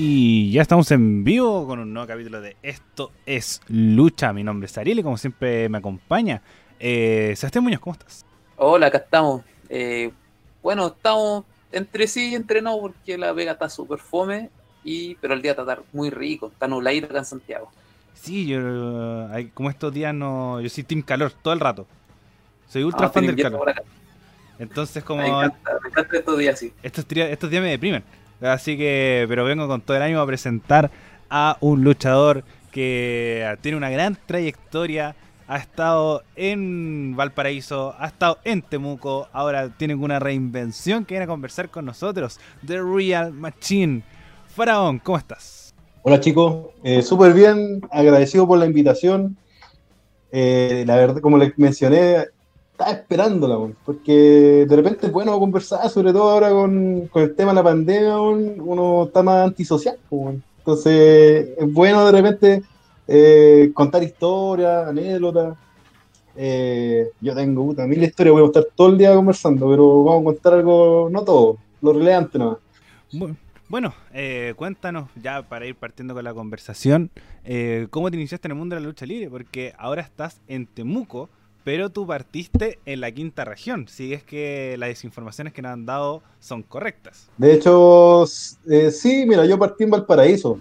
Y ya estamos en vivo con un nuevo capítulo de Esto es Lucha. Mi nombre es Ariel y como siempre me acompaña eh, Sebastián Muñoz, ¿cómo estás? Hola, acá estamos. Eh, bueno, estamos entre sí y entre no porque la vega está súper fome, y, pero el día está muy rico, está nubladito acá en Santiago. Sí, yo como estos días no... Yo soy team calor todo el rato. Soy ultra ah, fan del calor. Entonces como... Me encanta, me encanta estos días, sí. Estos, estos días me deprimen. Así que, pero vengo con todo el ánimo a presentar a un luchador que tiene una gran trayectoria. Ha estado en Valparaíso, ha estado en Temuco, ahora tiene una reinvención que viene a conversar con nosotros. The Real Machine. Faraón, ¿cómo estás? Hola chicos, eh, súper bien, agradecido por la invitación. Eh, la verdad, como les mencioné, estaba esperándola, porque de repente es bueno conversar, sobre todo ahora con, el tema de la pandemia, uno está más antisocial. Entonces es bueno de repente eh, contar historias, anécdotas. Eh, yo tengo puta, mil historias, voy a estar todo el día conversando, pero vamos a contar algo, no todo, lo relevante nomás. Bueno, eh, cuéntanos ya para ir partiendo con la conversación, ¿cómo te iniciaste en el mundo de la lucha libre? Porque ahora estás en Temuco, pero tú partiste en la quinta región, si es que las desinformaciones que nos han dado son correctas. De hecho, eh, sí, mira, yo partí en Valparaíso.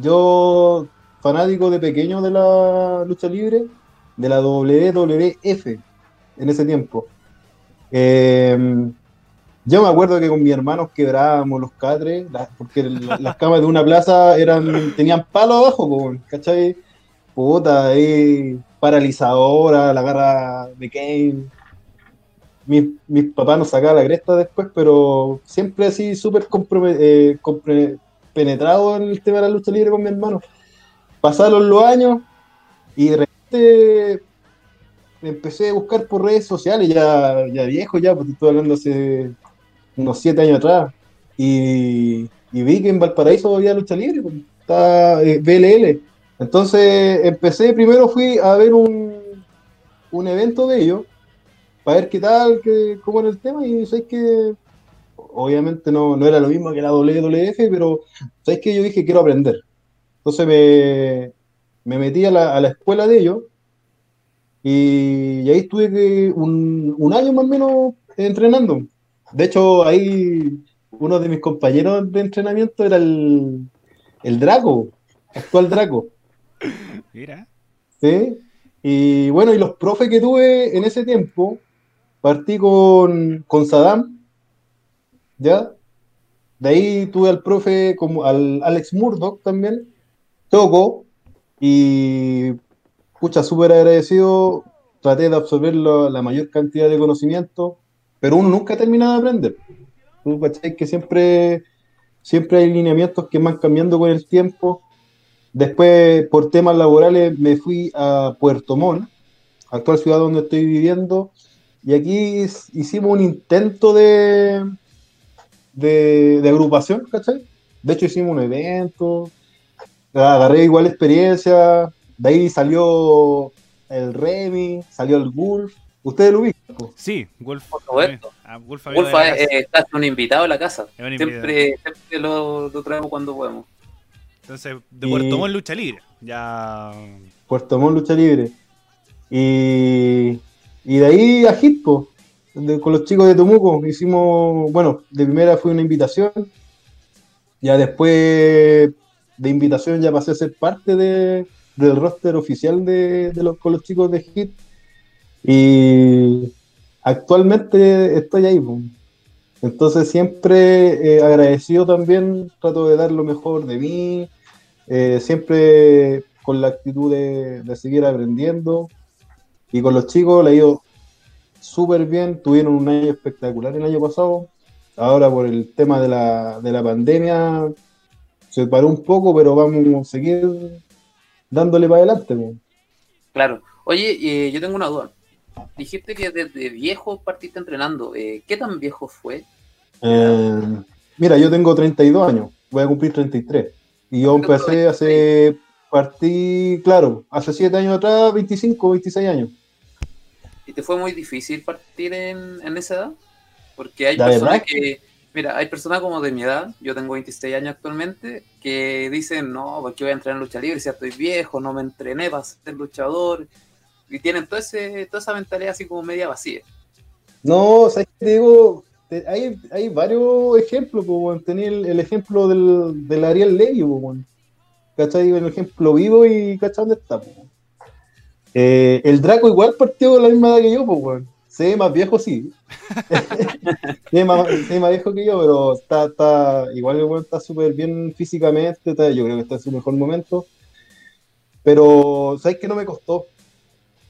Yo, fanático de pequeño de la lucha libre, de la WWF en ese tiempo. Em, yo me acuerdo que con mis hermanos quebrábamos los catres, porque las camas de una plaza eran tenían palo abajo, ¿cachai? Puta, ahí paralizadora, la garra de Kane. Mis, mis papás nos sacaban la cresta después, pero siempre así súper eh, penetrado en el tema de la lucha libre con mi hermano. Pasaron los años y de repente empecé a buscar por redes sociales, ya, ya viejo ya, porque estoy hablando hace unos siete años atrás, y, vi que en Valparaíso había lucha libre, pues, está eh, BLL. Entonces empecé, primero fui a ver un, un evento de ellos, para ver qué tal, qué, cómo era el tema, y sabéis que obviamente no, era lo mismo que la WWF, pero sabéis que yo dije quiero aprender. Entonces me, metí a la, escuela de ellos, y, ahí estuve un, un año más o menos entrenando. De hecho, ahí uno de mis compañeros de entrenamiento era el, el Draco, actual Draco. Mira. Sí. Y bueno, y los profes que tuve en ese tiempo, partí con, con Saddam, ¿ya? De ahí tuve al profe, como al Alex Murdoch también, Toco, y pucha, súper agradecido, traté de absorber la, mayor cantidad de conocimiento, pero uno nunca termina de aprender. Tú que siempre, siempre hay lineamientos que van cambiando con el tiempo, Después, por temas laborales, me fui a Puerto Montt, actual ciudad donde estoy viviendo, y aquí hicimos un intento de, de, agrupación, ¿cachai? De hecho, hicimos un evento, agarré igual experiencia, de ahí salió el Remy, salió el Wolf. ¿Ustedes lo ubican? Sí, Wolf. Por supuesto. Ah, Wolf, eh, está un invitado en la casa. Siempre, siempre lo, lo traemos cuando podemos. Entonces, de Puerto Montt lucha libre. Ya. Puerto Montt lucha libre. Y, y de ahí a Hitpo, con los chicos de Temuco. Hicimos, bueno, de primera fue una invitación. Ya después de invitación ya pasé a ser parte de, del roster oficial de, los, con los chicos de Hit. Y actualmente estoy ahí. Entonces siempre agradecido también, trato de dar lo mejor de mí, eh, siempre con la actitud de, seguir aprendiendo. Y con los chicos le ha ido súper bien, tuvieron un año espectacular el año pasado. Ahora por el tema de la, de la pandemia se paró un poco, pero vamos a seguir dándole para adelante. Claro. Oye, eh, yo tengo una duda. Dijiste que desde viejo partiste entrenando. Eh, ¿Qué tan viejo fue? Mira, yo tengo 32 años, voy a cumplir 33. Y yo empecé hace, partí, claro, hace 7 años atrás, 25, 26 años. ¿Y te fue muy difícil partir en, esa edad? Porque hay personas que, Mira, hay personas como de mi edad, yo tengo 26 años actualmente, que dicen, no, porque voy a entrenar en lucha libre? Si ya estoy viejo, no me entrené para ser luchador. Y tienen todo ese, toda esa mentalidad así como media vacía. No, ¿sabes qué te digo? Hay, hay varios ejemplos, pues, weón. Tenía el, el ejemplo del, del Ariel Levy, pues, weón. ¿Cachai? El ejemplo vivo y ¿cachai dónde está, pues? Eh, el Draco igual partió con la misma edad que yo, pues, weón. Se ve más viejo, sí. se, ve más, se más viejo que yo, pero está, está igual está súper bien físicamente. yo creo que está en su mejor momento. Pero, ¿sabes qué? No me costó.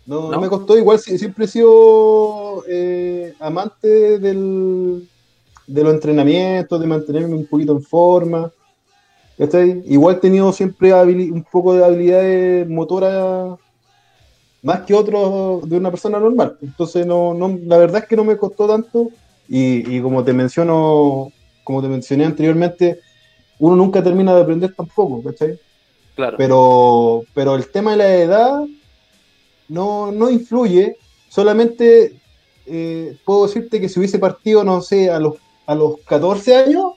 No, no ¿No? me costó, igual si- siempre he sido eh, amante del, de los entrenamientos, de mantenerme un poquito en forma. ¿cachai? Igual he tenido siempre un poco de habilidades motoras más que otros de una persona normal. Entonces, no, no, la verdad es que no me costó tanto. Y, y como te menciono, como te mencioné anteriormente, uno nunca termina de aprender tampoco, ¿cachai? Claro. Pero, pero el tema de la edad no, no influye. Solamente eh, puedo decirte que si hubiese partido, no sé, a los, a los 14 años,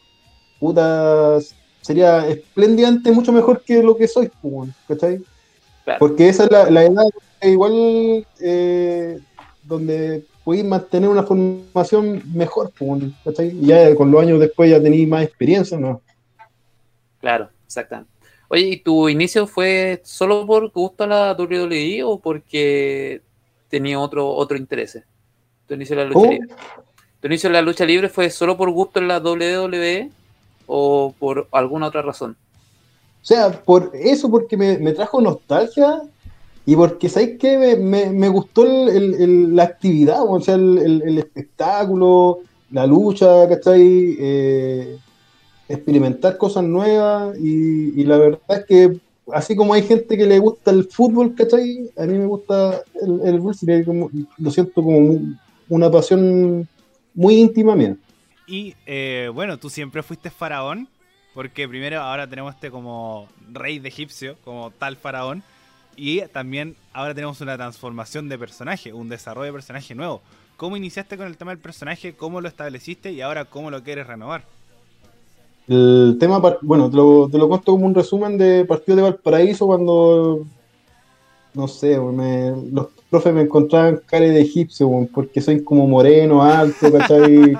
puta, sería espléndidamente mucho mejor que lo que soy, pues, ¿cachai? Claro. Porque esa es la, la edad igual eh, donde podéis mantener una formación mejor, pues, ¿cachai? Y ya con los años después ya tenéis más experiencia, ¿no? Claro, exactamente. Oye, ¿y tu inicio fue solo por gusto a la WWE o porque tenía otro, otro interés? ¿Tu inicio en la lucha ¿Cómo? libre? ¿Tu inicio en la lucha libre fue solo por gusto en la WWE o por alguna otra razón? O sea, por eso, porque me, me trajo nostalgia y porque, ¿sabes qué? Me, me- me gustó el- el- el- la actividad, o sea, el espectáculo, la lucha, ¿cachai? Eh, experimentar cosas nuevas y, la verdad es que así como hay gente que le gusta el fútbol, ¿cachai? A mí me gusta el, el como- lo siento como una pasión muy íntima mía. Y eh, bueno, tú siempre fuiste faraón, porque primero ahora tenemos este como rey de egipcio, como tal faraón, y también ahora tenemos una transformación de personaje, un desarrollo de personaje nuevo. ¿Cómo iniciaste con el tema del personaje? ¿Cómo lo estableciste? Y ahora, ¿cómo lo quieres renovar? El tema, bueno, te lo, te lo cuento como un resumen de partido de Valparaíso cuando, no sé, me- los profes me encontraban cara de egipcio, porque soy como moreno, alto, ¿cachai?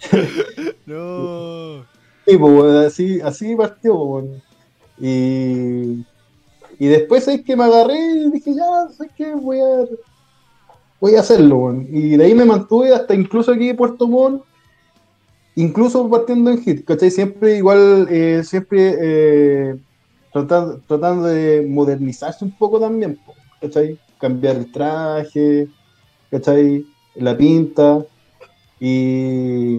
No. Sí, pues, así, así partió, pues. Y, y después es que me agarré y dije, ya, sé que voy a, voy a hacerlo, weón. Y de ahí me mantuve hasta incluso aquí en Puerto Montt, incluso partiendo en hit, ¿cachai? Siempre igual, eh, siempre eh, tratando, tratando de modernizarse un poco también, ¿cachai? Cambiar el traje, ¿cachai? La pinta. Y,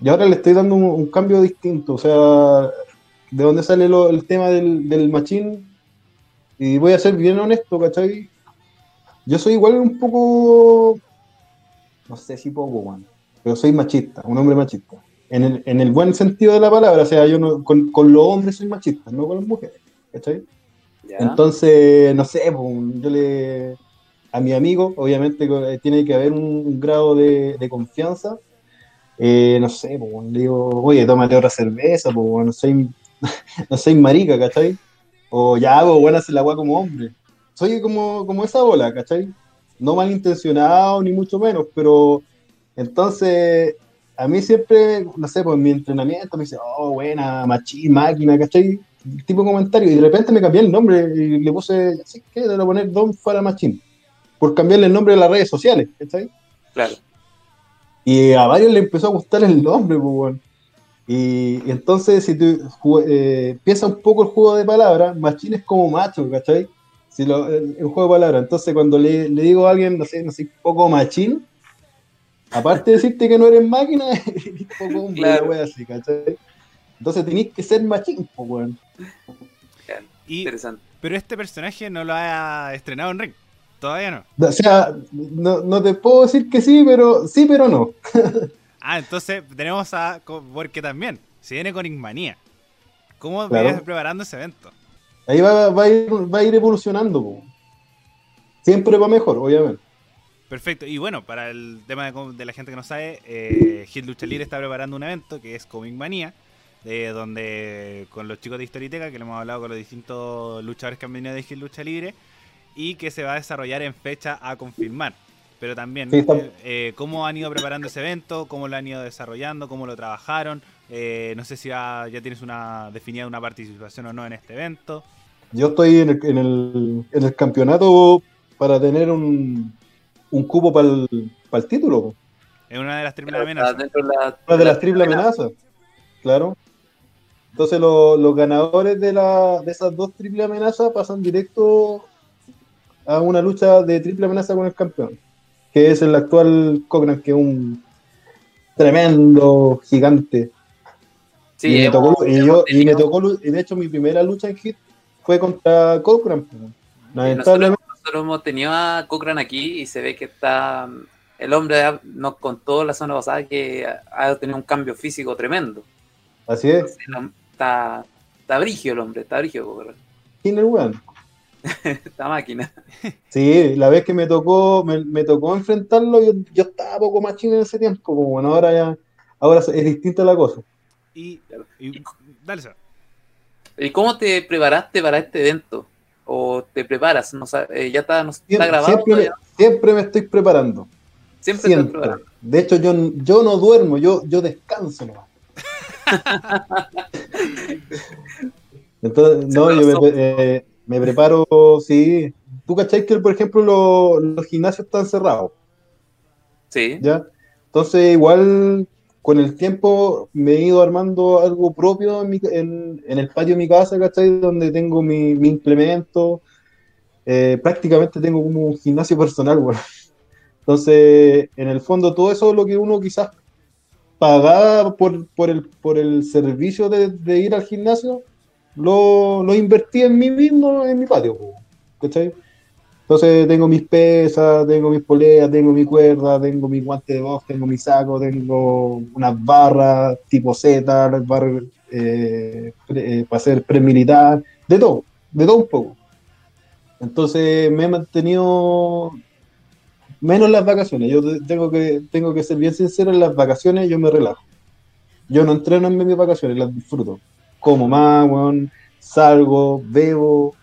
y ahora le estoy dando un, cambio distinto, o sea, de dónde sale el tema del, del machín. Y voy a ser bien honesto, ¿cachai? Yo soy igual un poco, no sé si poco, weón, pero soy machista, un hombre machista. En el, en el buen sentido de la palabra, o sea, yo no, con, con los hombres soy machista, no con las mujeres, ¿cachai? ¿Ya? Entonces, no sé, pues, yo le. A mi amigo, obviamente, eh, tiene que haber un, un grado de, de confianza. Eh, no sé, pues, le digo, oye, tómate otra cerveza, pues, no soy, no soy marica, ¿cachai? O ya, pues, bueno, hacer la agua como hombre. Soy como, como esa bola, ¿cachai? No malintencionado, ni mucho menos, pero entonces, a mí siempre, no sé, pues en mi entrenamiento me dice, oh, buena, machín, máquina, ¿cachai? tipo de comentario y de repente me cambié el nombre y le puse, así que le voy a poner Don Fara Machín por cambiarle el nombre de las redes sociales, ¿cachai? Claro. Y a varios le empezó a gustar el nombre, pues, weón. Y, y entonces, si tú eh, piensas un poco el juego de palabras, machín es como macho, ¿cachai? Si lo, el, el juego de palabras. Entonces, cuando le, le digo a alguien, no sé, no sé, poco machín, aparte de decirte que no eres máquina, eres poco hombre, Claro. wea así, ¿cachai? Entonces tenéis que ser machín, pues, weón. Y, Interesante. pero este personaje no lo ha estrenado en Ring. Todavía no. O sea, no, no te puedo decir que sí, pero sí, pero no. Ah, entonces tenemos a. Porque también, se viene con Igmanía. ¿Cómo Claro. vienes preparando ese evento? Ahí va, va, a, ir, va a ir evolucionando, po. siempre va mejor, obviamente. Perfecto. Y bueno, para el tema de, de la gente que no sabe, eh, Hit Lucha Libre está preparando un evento que es Comic Manía, de donde con los chicos de Historiteca, que le hemos hablado con los distintos luchadores que han venido de Hit Lucha Libre, y que se va a desarrollar en fecha a confirmar. Pero también, Sí, eh, eh, ¿cómo han ido preparando ese evento? ¿Cómo lo han ido desarrollando? ¿Cómo lo trabajaron? Eh, no sé si ya, ya tienes una definida una participación o no en este evento. Yo estoy en el, en el, en el campeonato para tener un, un cupo para el, para el título. Es una de las triples amenazas. dentro de la- Una de las triples amenazas. Claro. Entonces lo- los ganadores de, la, de esas dos triples amenazas pasan directo a una lucha de triple amenaza con el campeón, que es el actual Cochran, que es un tremendo gigante. Sí, y, me hemos- tocó, y, yo, y me tocó, y de hecho mi primera lucha en hit fue contra Cochran. Lamentablemente, nosotros hemos tenido a Cochran aquí y se ve que está. El hombre nos contó la semana pasada que ha- tenido un cambio físico tremendo. así es. Entonces, Está, está brigio el hombre, está brigio Cochran. ¿Quién es el weón? Esta máquina. Sí, la vez que me tocó, me, me tocó enfrentarlo, yo, yo estaba poco más chino en ese tiempo, como bueno, ahora ya, ahora es distinta la cosa. Y, y- dale. ¿Y cómo te preparaste para este evento? ¿O te preparas? No, eh, ¿Ya está, no, está Siempre, grabado? siempre, me, todavía? siempre me estoy preparando, Siempre, siempre. preparando. De hecho, yo, yo no duermo, yo, yo descanso nomás. Entonces, no, yo me, eh, me preparo, sí. Tú cachai que, por ejemplo, lo- los gimnasios están cerrados. Sí. ¿ya? Entonces, igual con el tiempo me he ido armando algo propio en, el patio de mi casa, ¿cachai? Donde tengo mi, mi implemento. Eh, prácticamente tengo como un gimnasio personal, bueno. Entonces, en el fondo, todo eso es lo que uno quizás pagaba por, el, servicio de, ir al gimnasio, lo, lo invertí en mí mismo, en mi patio, ¿cachai? Entonces tengo mis pesas, tengo mis poleas, tengo mi cuerda, tengo mi guante de box, tengo mi saco, tengo unas barras tipo Z, las barras eh, eh, para hacer premilitar, de todo, de todo un poco. Entonces me he mantenido menos las vacaciones. Yo te- tengo que, tengo que ser bien sincero, en las vacaciones yo me relajo. Yo no entreno en mis vacaciones, las disfruto. Como más, salgo, bebo,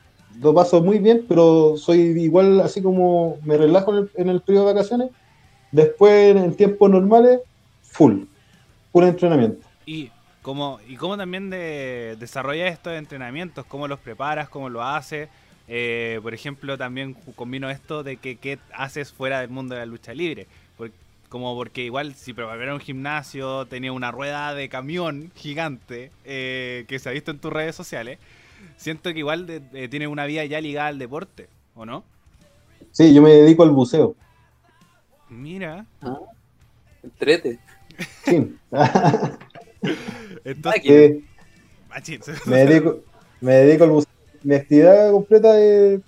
lo paso muy bien, pero soy igual así como me relajo en el, en el periodo de vacaciones. Después, en tiempos normales, full, full entrenamiento. Y cómo, y cómo también de, desarrollas estos entrenamientos, cómo los preparas, cómo lo haces. Eh, por ejemplo, también combino esto de que qué haces fuera del mundo de la lucha libre. Por- como porque igual si preparar un gimnasio tenía una rueda de camión gigante eh, que se ha visto en tus redes sociales, siento que igual de- de- tiene una vida ya ligada al deporte, ¿o no? Sí, yo me dedico al buceo. Mira, Entrete. Sí. entonces. Sí, machín, me, dedico, me dedico al buceo. Mi actividad completa es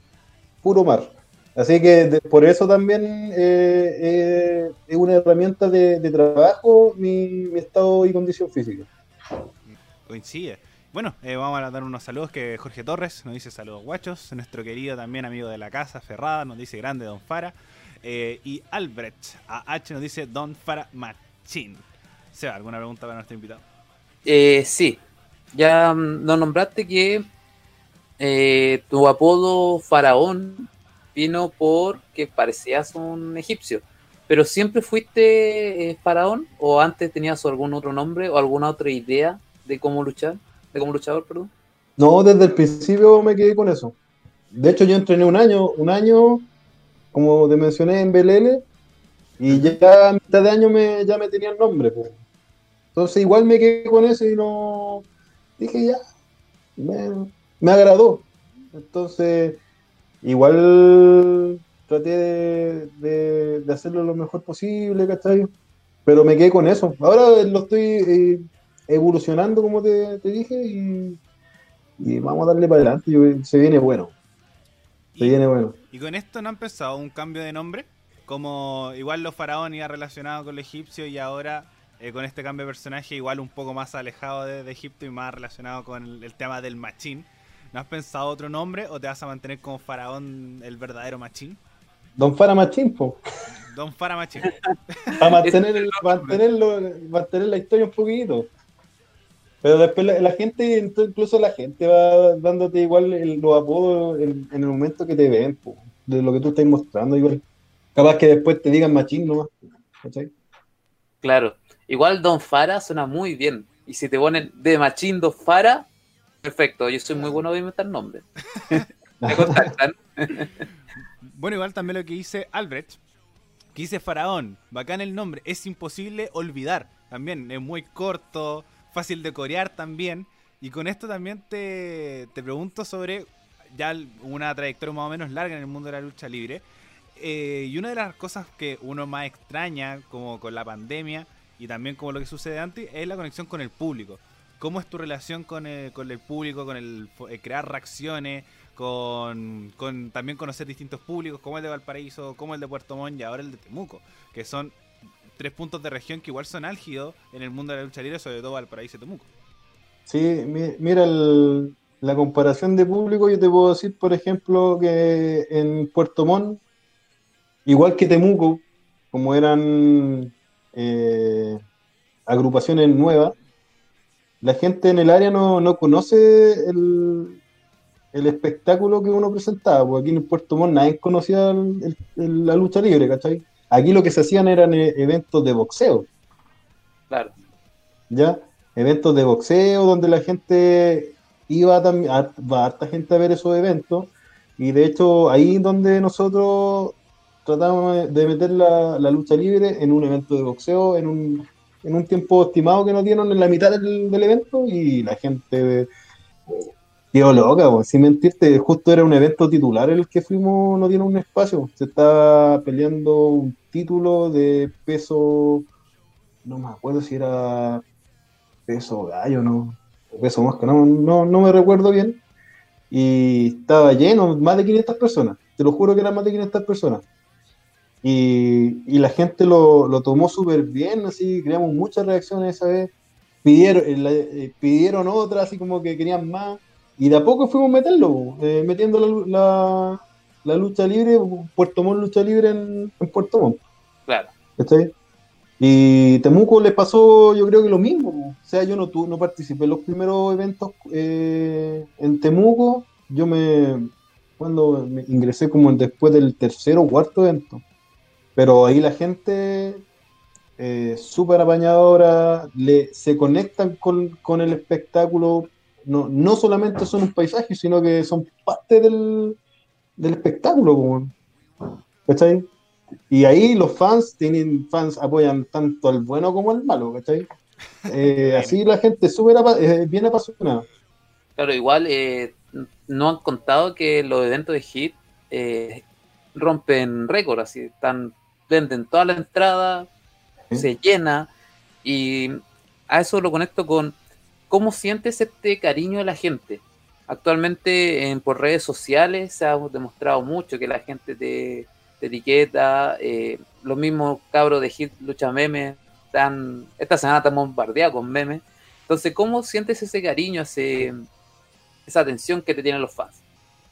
puro mar. Así que de- por eso también eh, eh, es una herramienta de, de trabajo mi, mi estado y condición física. coincide. Bueno, eh, vamos a dar unos saludos que Jorge Torres nos dice saludos guachos, nuestro querido también amigo de la casa, Ferrada, nos dice grande Don Fara, eh, y Albrecht a H nos dice Don Fara Machín. Seba, ¿alguna pregunta para nuestro invitado? Eh, sí. Ya mm, nos nombraste que eh, tu apodo faraón vino porque parecías un egipcio. ¿Pero siempre fuiste eh, faraón? ¿O antes tenías algún otro nombre o alguna otra idea de cómo luchar? De cómo luchador, perdón. No, desde el principio me quedé con eso. De hecho, yo entrené un año, un año, como te mencioné, en BLL, y ya a mitad de año me, ya me tenía el nombre. po. Entonces igual me quedé con eso y no... Dije ya, me, me agradó. Entonces, igual traté de, de- de hacerlo lo mejor posible, ¿cachai? Pero me quedé con eso. Ahora lo estoy eh, evolucionando, como te, te dije, y, y vamos a darle para adelante. Yo- se viene bueno, se Y, viene bueno. y con esto no han pensado un cambio de nombre, como igual los faraón iba relacionado con el egipcio y ahora eh, con este cambio de personaje igual un poco más alejado de, de Egipto y más relacionado con el, el tema del machín. ¿No has pensado otro nombre o te vas a mantener como faraón el verdadero machín? Don Fara Machín, po. Don Fara Machín. Para mantener, mantenerlo, mantener la historia un poquito. Pero después la, la gente, incluso la gente va dándote igual el- los apodos en, en el momento que te ven, po, de lo que tú estás mostrando igual. Capaz que después te digan machín nomás. ¿cachai? Claro. Igual Don Fara suena muy bien. Y si te ponen de Machín Don Fara, perfecto. Yo soy muy bueno de inventar nombres. Me contactan. Bueno, igual también lo que dice Albrecht, que dice Faraón, bacán el nombre, es imposible olvidar. También es muy corto, fácil de corear también. Y con esto también te, te pregunto sobre ya una trayectoria más o menos larga en el mundo de la lucha libre. Eh, y una de las cosas que uno más extraña, como con la pandemia y también como lo que sucede antes, es la conexión con el público. ¿Cómo es tu relación con el, con el público, con el fo- eh, crear reacciones, con, con también conocer distintos públicos, como el de Valparaíso, como el de Puerto Montt y ahora el de Temuco, que son tres puntos de región que igual son álgidos en el mundo de la lucha libre, sobre todo Valparaíso y Temuco. Sí, mi- mira el- la comparación de público, yo te puedo decir, por ejemplo, que en Puerto Montt, igual que Temuco, como eran eh, agrupaciones nuevas, la gente en el área no, no conoce el, el espectáculo que uno presentaba, porque aquí en Puerto Montt nadie conocía la lucha libre, ¿cachai? Aquí lo que se hacían eran eh, eventos de boxeo. Claro. ¿ya? Eventos de boxeo donde la gente iba también, a- va harta gente a ver esos eventos y de hecho ahí donde nosotros tratamos de- meter la, la lucha libre en un evento de boxeo en un, en un tiempo estimado que nos dieron en la mitad del, del evento y la gente quedó loca, po, sin mentirte, justo era un evento titular el que fuimos, nos dieron un espacio, se estaba peleando un título de peso no me acuerdo si era peso gallo no o peso mosca, no, no, no me recuerdo bien. Y estaba lleno, más de 500 personas, te lo juro que eran más de 500 personas. Y, y la gente lo, lo tomó súper bien, así, creamos muchas reacciones esa vez. Pidieron, eh, eh, pidieron otra, así como que querían más. Y de a poco fuimos a meterlo, eh, metiendo la, la, la lucha libre, Puerto Montt lucha libre en, en Puerto Montt. Claro. ¿Cachai? Y Temuco les pasó, yo creo que lo mismo. O sea, yo no, tu- no participé en los primeros eventos eh, en Temuco. Yo me. Cuando me ingresé como después del tercero o cuarto evento. Pero ahí la gente, eh, súper apañadora, le, se conectan con, con el espectáculo. No, no solamente son un paisaje, sino que son parte del, del espectáculo. ¿Cachai? Y ahí los fans tienen fans apoyan tanto al bueno como al malo, ¿cachai? Eh, así la gente súper eh, bien apasionada. Claro, igual eh, no han contado que los eventos de Hit eh, rompen récord, así están, venden toda la entrada, se llena, y a eso lo conecto con cómo sientes este cariño de la gente. Actualmente en, por redes sociales se ha demostrado mucho que la gente te, etiqueta, eh, los mismos cabros de Hit Lucha Memes, están, esta semana estamos bombardeados con memes. Entonces, ¿cómo sientes ese cariño, ese, esa atención que te tienen los fans?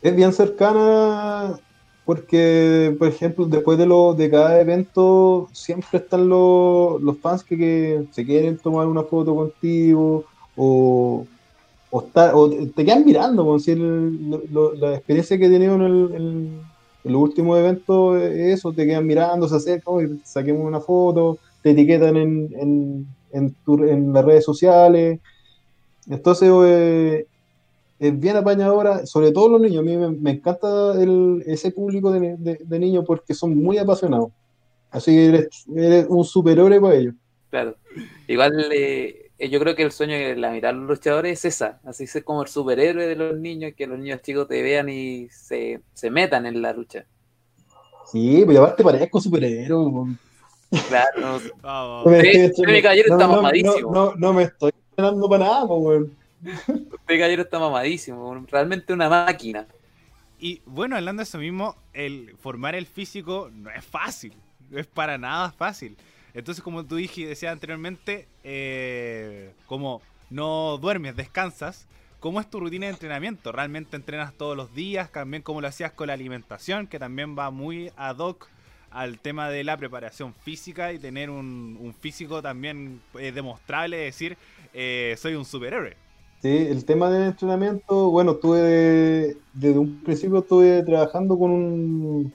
Es bien cercana porque, por ejemplo, después de, lo, de cada evento siempre están los, fans que se quieren tomar una foto contigo o, o, o te quedan mirando. como si la experiencia que he tenido en, el, en- en los últimos eventos es eso, te quedan mirando, se acercan, "Oye, saquemos una foto, te etiquetan en, en, en, las redes sociales. Entonces, eh, es bien apañadora, sobre todo los niños. A mí me, encanta el- ese público de, de- de niños porque son muy apasionados. Así que eres, eres un superhéroe para ellos. Claro. Igual eh, yo creo que el sueño de la mitad de los luchadores es esa, así ser como el superhéroe de los niños, que los niños chicos te vean y se, se metan en la lucha. Sí, pero aparte parezco superhéroe. Claro, no, Vamos. Mi caballero está no- mamadísimo. No, no, me estoy entrenando para nada, po, weón. este caballero está mamadísimo, realmente una máquina. Y bueno, hablando de eso mismo, el formar el físico no es fácil, no es para nada fácil. Entonces, como tú dije, decías anteriormente, eh, como no duermes, descansas, ¿cómo es tu rutina de entrenamiento? ¿Realmente entrenas todos los días? También cómo lo hacías con la alimentación, que también va muy ad hoc al tema de la preparación física y tener un, físico también eh, demostrable, decir, eh, soy un superhéroe. Sí, el tema del entrenamiento, bueno, estuve desde un principio estuve trabajando con un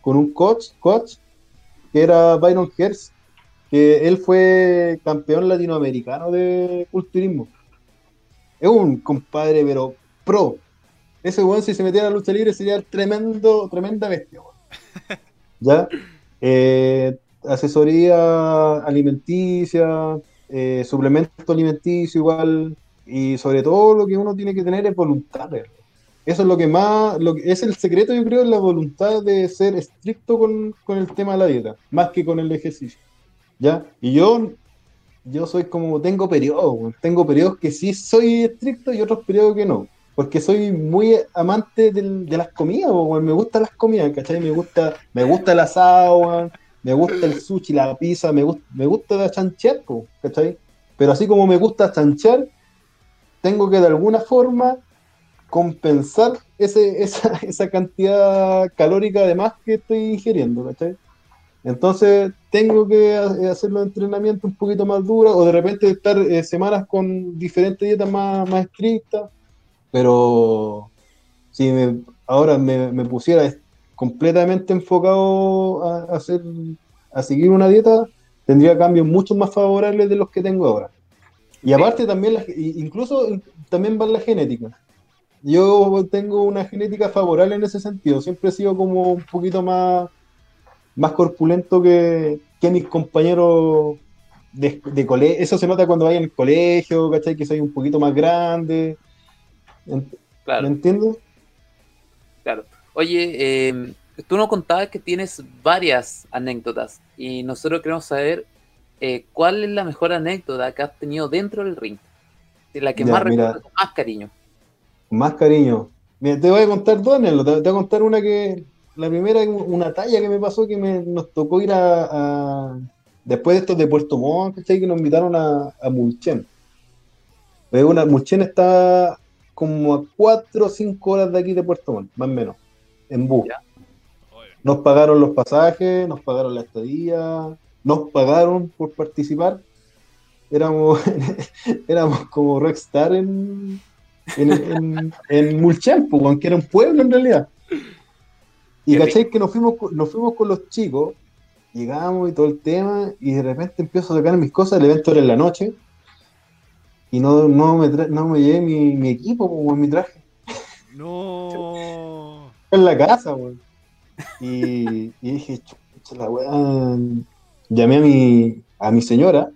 con un coach, coach que era Byron Hertz, que él fue campeón latinoamericano de culturismo. Es un compadre, pero pro. Ese weón, si se metiera a la lucha libre, sería tremendo, tremenda bestia. ¿Ya? Eh, asesoría alimenticia, eh, suplemento alimenticio igual, y sobre todo lo que uno tiene que tener es voluntad. Eso es lo que más, lo que, es el secreto yo creo, la voluntad de ser estricto con, con el tema de la dieta, más que con el ejercicio. ¿Ya? Y yo, yo soy como, tengo periodos, tengo periodos que sí soy estricto y otros periodos que no. Porque soy muy amante del, de las comidas, me gustan las comidas, ¿cachai? Me gusta, me gusta el asado, me gusta el sushi, la pizza, me, gusta me gusta chanchear, ¿cachai? Pero así como me gusta chanchar, tengo que de alguna forma compensar ese, esa, esa cantidad calórica de más que estoy ingiriendo, ¿cachai? Entonces tengo que hacer los entrenamientos un poquito más duros o de repente estar eh, semanas con diferentes dietas más, más estrictas, pero si ahora me, pusiera completamente enfocado a, hacer, a seguir una dieta, tendría cambios mucho más favorables de los que tengo ahora. Y aparte también, incluso también va la genética. Yo tengo una genética favorable en ese sentido. Siempre he sido como un poquito más más corpulento que, mis compañeros de, colegio. Eso se nota cuando vayan al colegio, ¿cachai? Que soy un poquito más grande. Claro. ¿Me entiendes? Claro. Oye, em, tú nos contabas que tienes varias anécdotas y nosotros queremos saber eh, cuál es la mejor anécdota que has tenido dentro del ring. La que más recuerdas con más cariño. Más cariño. Mira, te voy a contar dos anécdotas. Te voy a contar una que la primera es una talla que me pasó que me, nos tocó ir a, después de estos de Puerto Montt, ¿cachai? Que nos invitaron a, a Mulchen. Una, Mulchen está como a 4 o 5 horas de aquí de Puerto Montt, más o menos, en bus. Nos pagaron los pasajes, nos pagaron la estadía, nos pagaron por participar. Éramos, éramos como rockstar en, en, en, en Mulchen, pues, aunque era un pueblo en realidad. Y caché que nos fuimos, nos fuimos con los chicos, llegamos y todo el tema, y de repente empiezo a tocar mis cosas, el evento era en la noche, y no, no, me, no me llevé mi, mi equipo como en mi traje. No. en la casa, güey. Y, y, dije, chucha, la weá. Llamé a mi, a mi señora,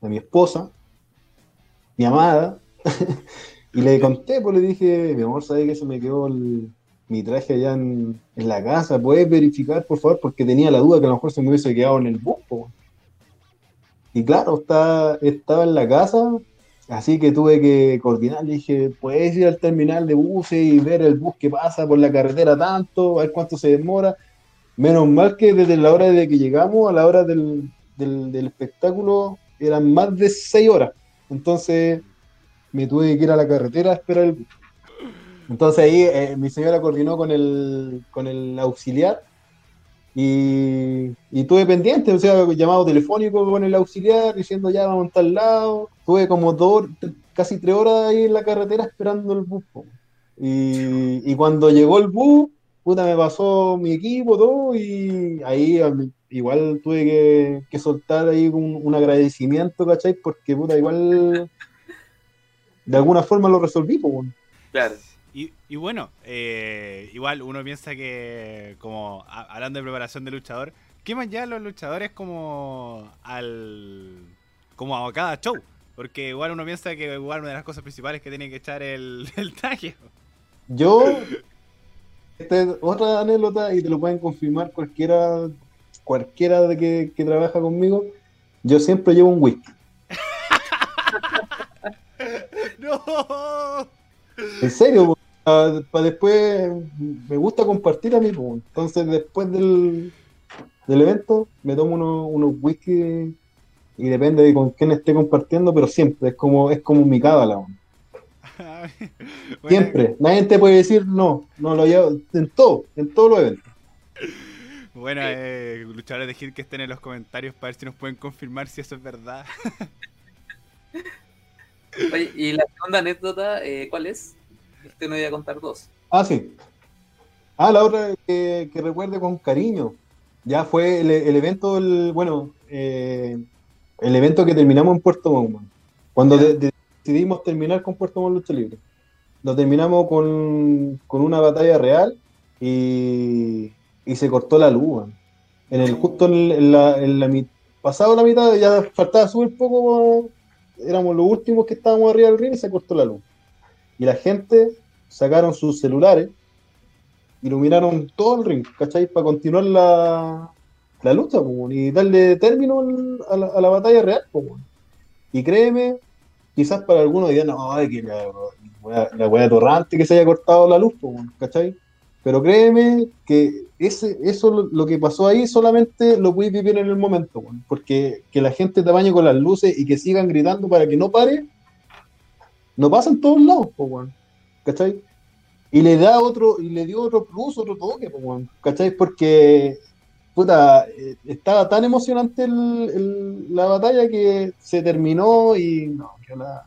a mi esposa, mi amada, y le conté, pues le dije, mi amor, ¿sabes que se me quedó el, mi traje allá en, la casa, ¿puedes verificar, por favor? Porque tenía la duda que a lo mejor se me hubiese quedado en el bus. Y claro, está, estaba en la casa, así que tuve que coordinar. Le dije, ¿puedes ir al terminal de buses y ver el bus que pasa por la carretera tanto, a ver cuánto se demora? Menos mal que desde la hora de que llegamos a la hora del, del espectáculo eran más de seis horas. Entonces me tuve que ir a la carretera a esperar el bus. Entonces ahí eh, mi señora coordinó con el, con el auxiliar y, tuve pendiente, o sea, llamado telefónico con el auxiliar diciendo ya vamos a tal lado. Tuve como dos, casi tres horas ahí en la carretera esperando el bus. Y, cuando llegó el bus, puta, me pasó mi equipo, todo, y ahí igual tuve que, soltar ahí un, un, agradecimiento, ¿cachai? Porque puta, igual de alguna forma lo resolví, pues. Claro. Y, bueno, eh, igual uno piensa que, como hablando de preparación de luchador, más ya los luchadores como al. como a cada show. Porque igual uno piensa que igual una de las cosas principales que tiene que echar el, el traje. Yo. Esta es otra anécdota y te lo pueden confirmar cualquiera cualquiera de que, que trabaja conmigo. Yo siempre llevo un whisky. no. En serio, para después me gusta compartir a mí, entonces después del, del evento me tomo unos, unos whisky y depende de con quién esté compartiendo, pero siempre es como es como mi cábala. Siempre, nadie te puede decir no, no lo llevo en todo, en todos los eventos. Bueno, eh, luchadores de Hit que estén en los comentarios para ver si nos pueden confirmar si eso es verdad. Oye, y la segunda anécdota, eh, ¿cuál es? Usted no iba a contar dos. Ah, sí. Ah, la otra que, que recuerde con cariño. Ya fue el, el evento, el, bueno, eh, el evento que terminamos en Puerto Montt. Cuando Ya. de- de- decidimos terminar con Puerto Montt Lucha Libre. Lo terminamos con, con una batalla real y, y se cortó la luz. En el, justo en, en la, en la mi- pasado la mitad, ya faltaba súper poco, éramos los últimos que estábamos arriba del ring y se cortó la luz. Y la gente sacaron sus celulares, iluminaron todo el ring, ¿cachai? Para continuar la, la lucha, weón, y darle término a la, a la batalla real, weón. Y créeme, quizás para algunos digan, no, ay, que la, la wea torrante que se haya cortado la luz, weón, ¿cachai? Pero créeme que ese, eso lo, lo que pasó ahí solamente lo puedes vivir en el momento, porque que la gente te bañe con las luces y que sigan gritando para que no pare, no pasa en todos lados, po, weón, ¿cachai? Y le da otro, y le dio otro plus, otro toque, po, weón, ¿cachai? Porque puta, eh, estaba tan emocionante el- el- la batalla que se terminó y no, yo la,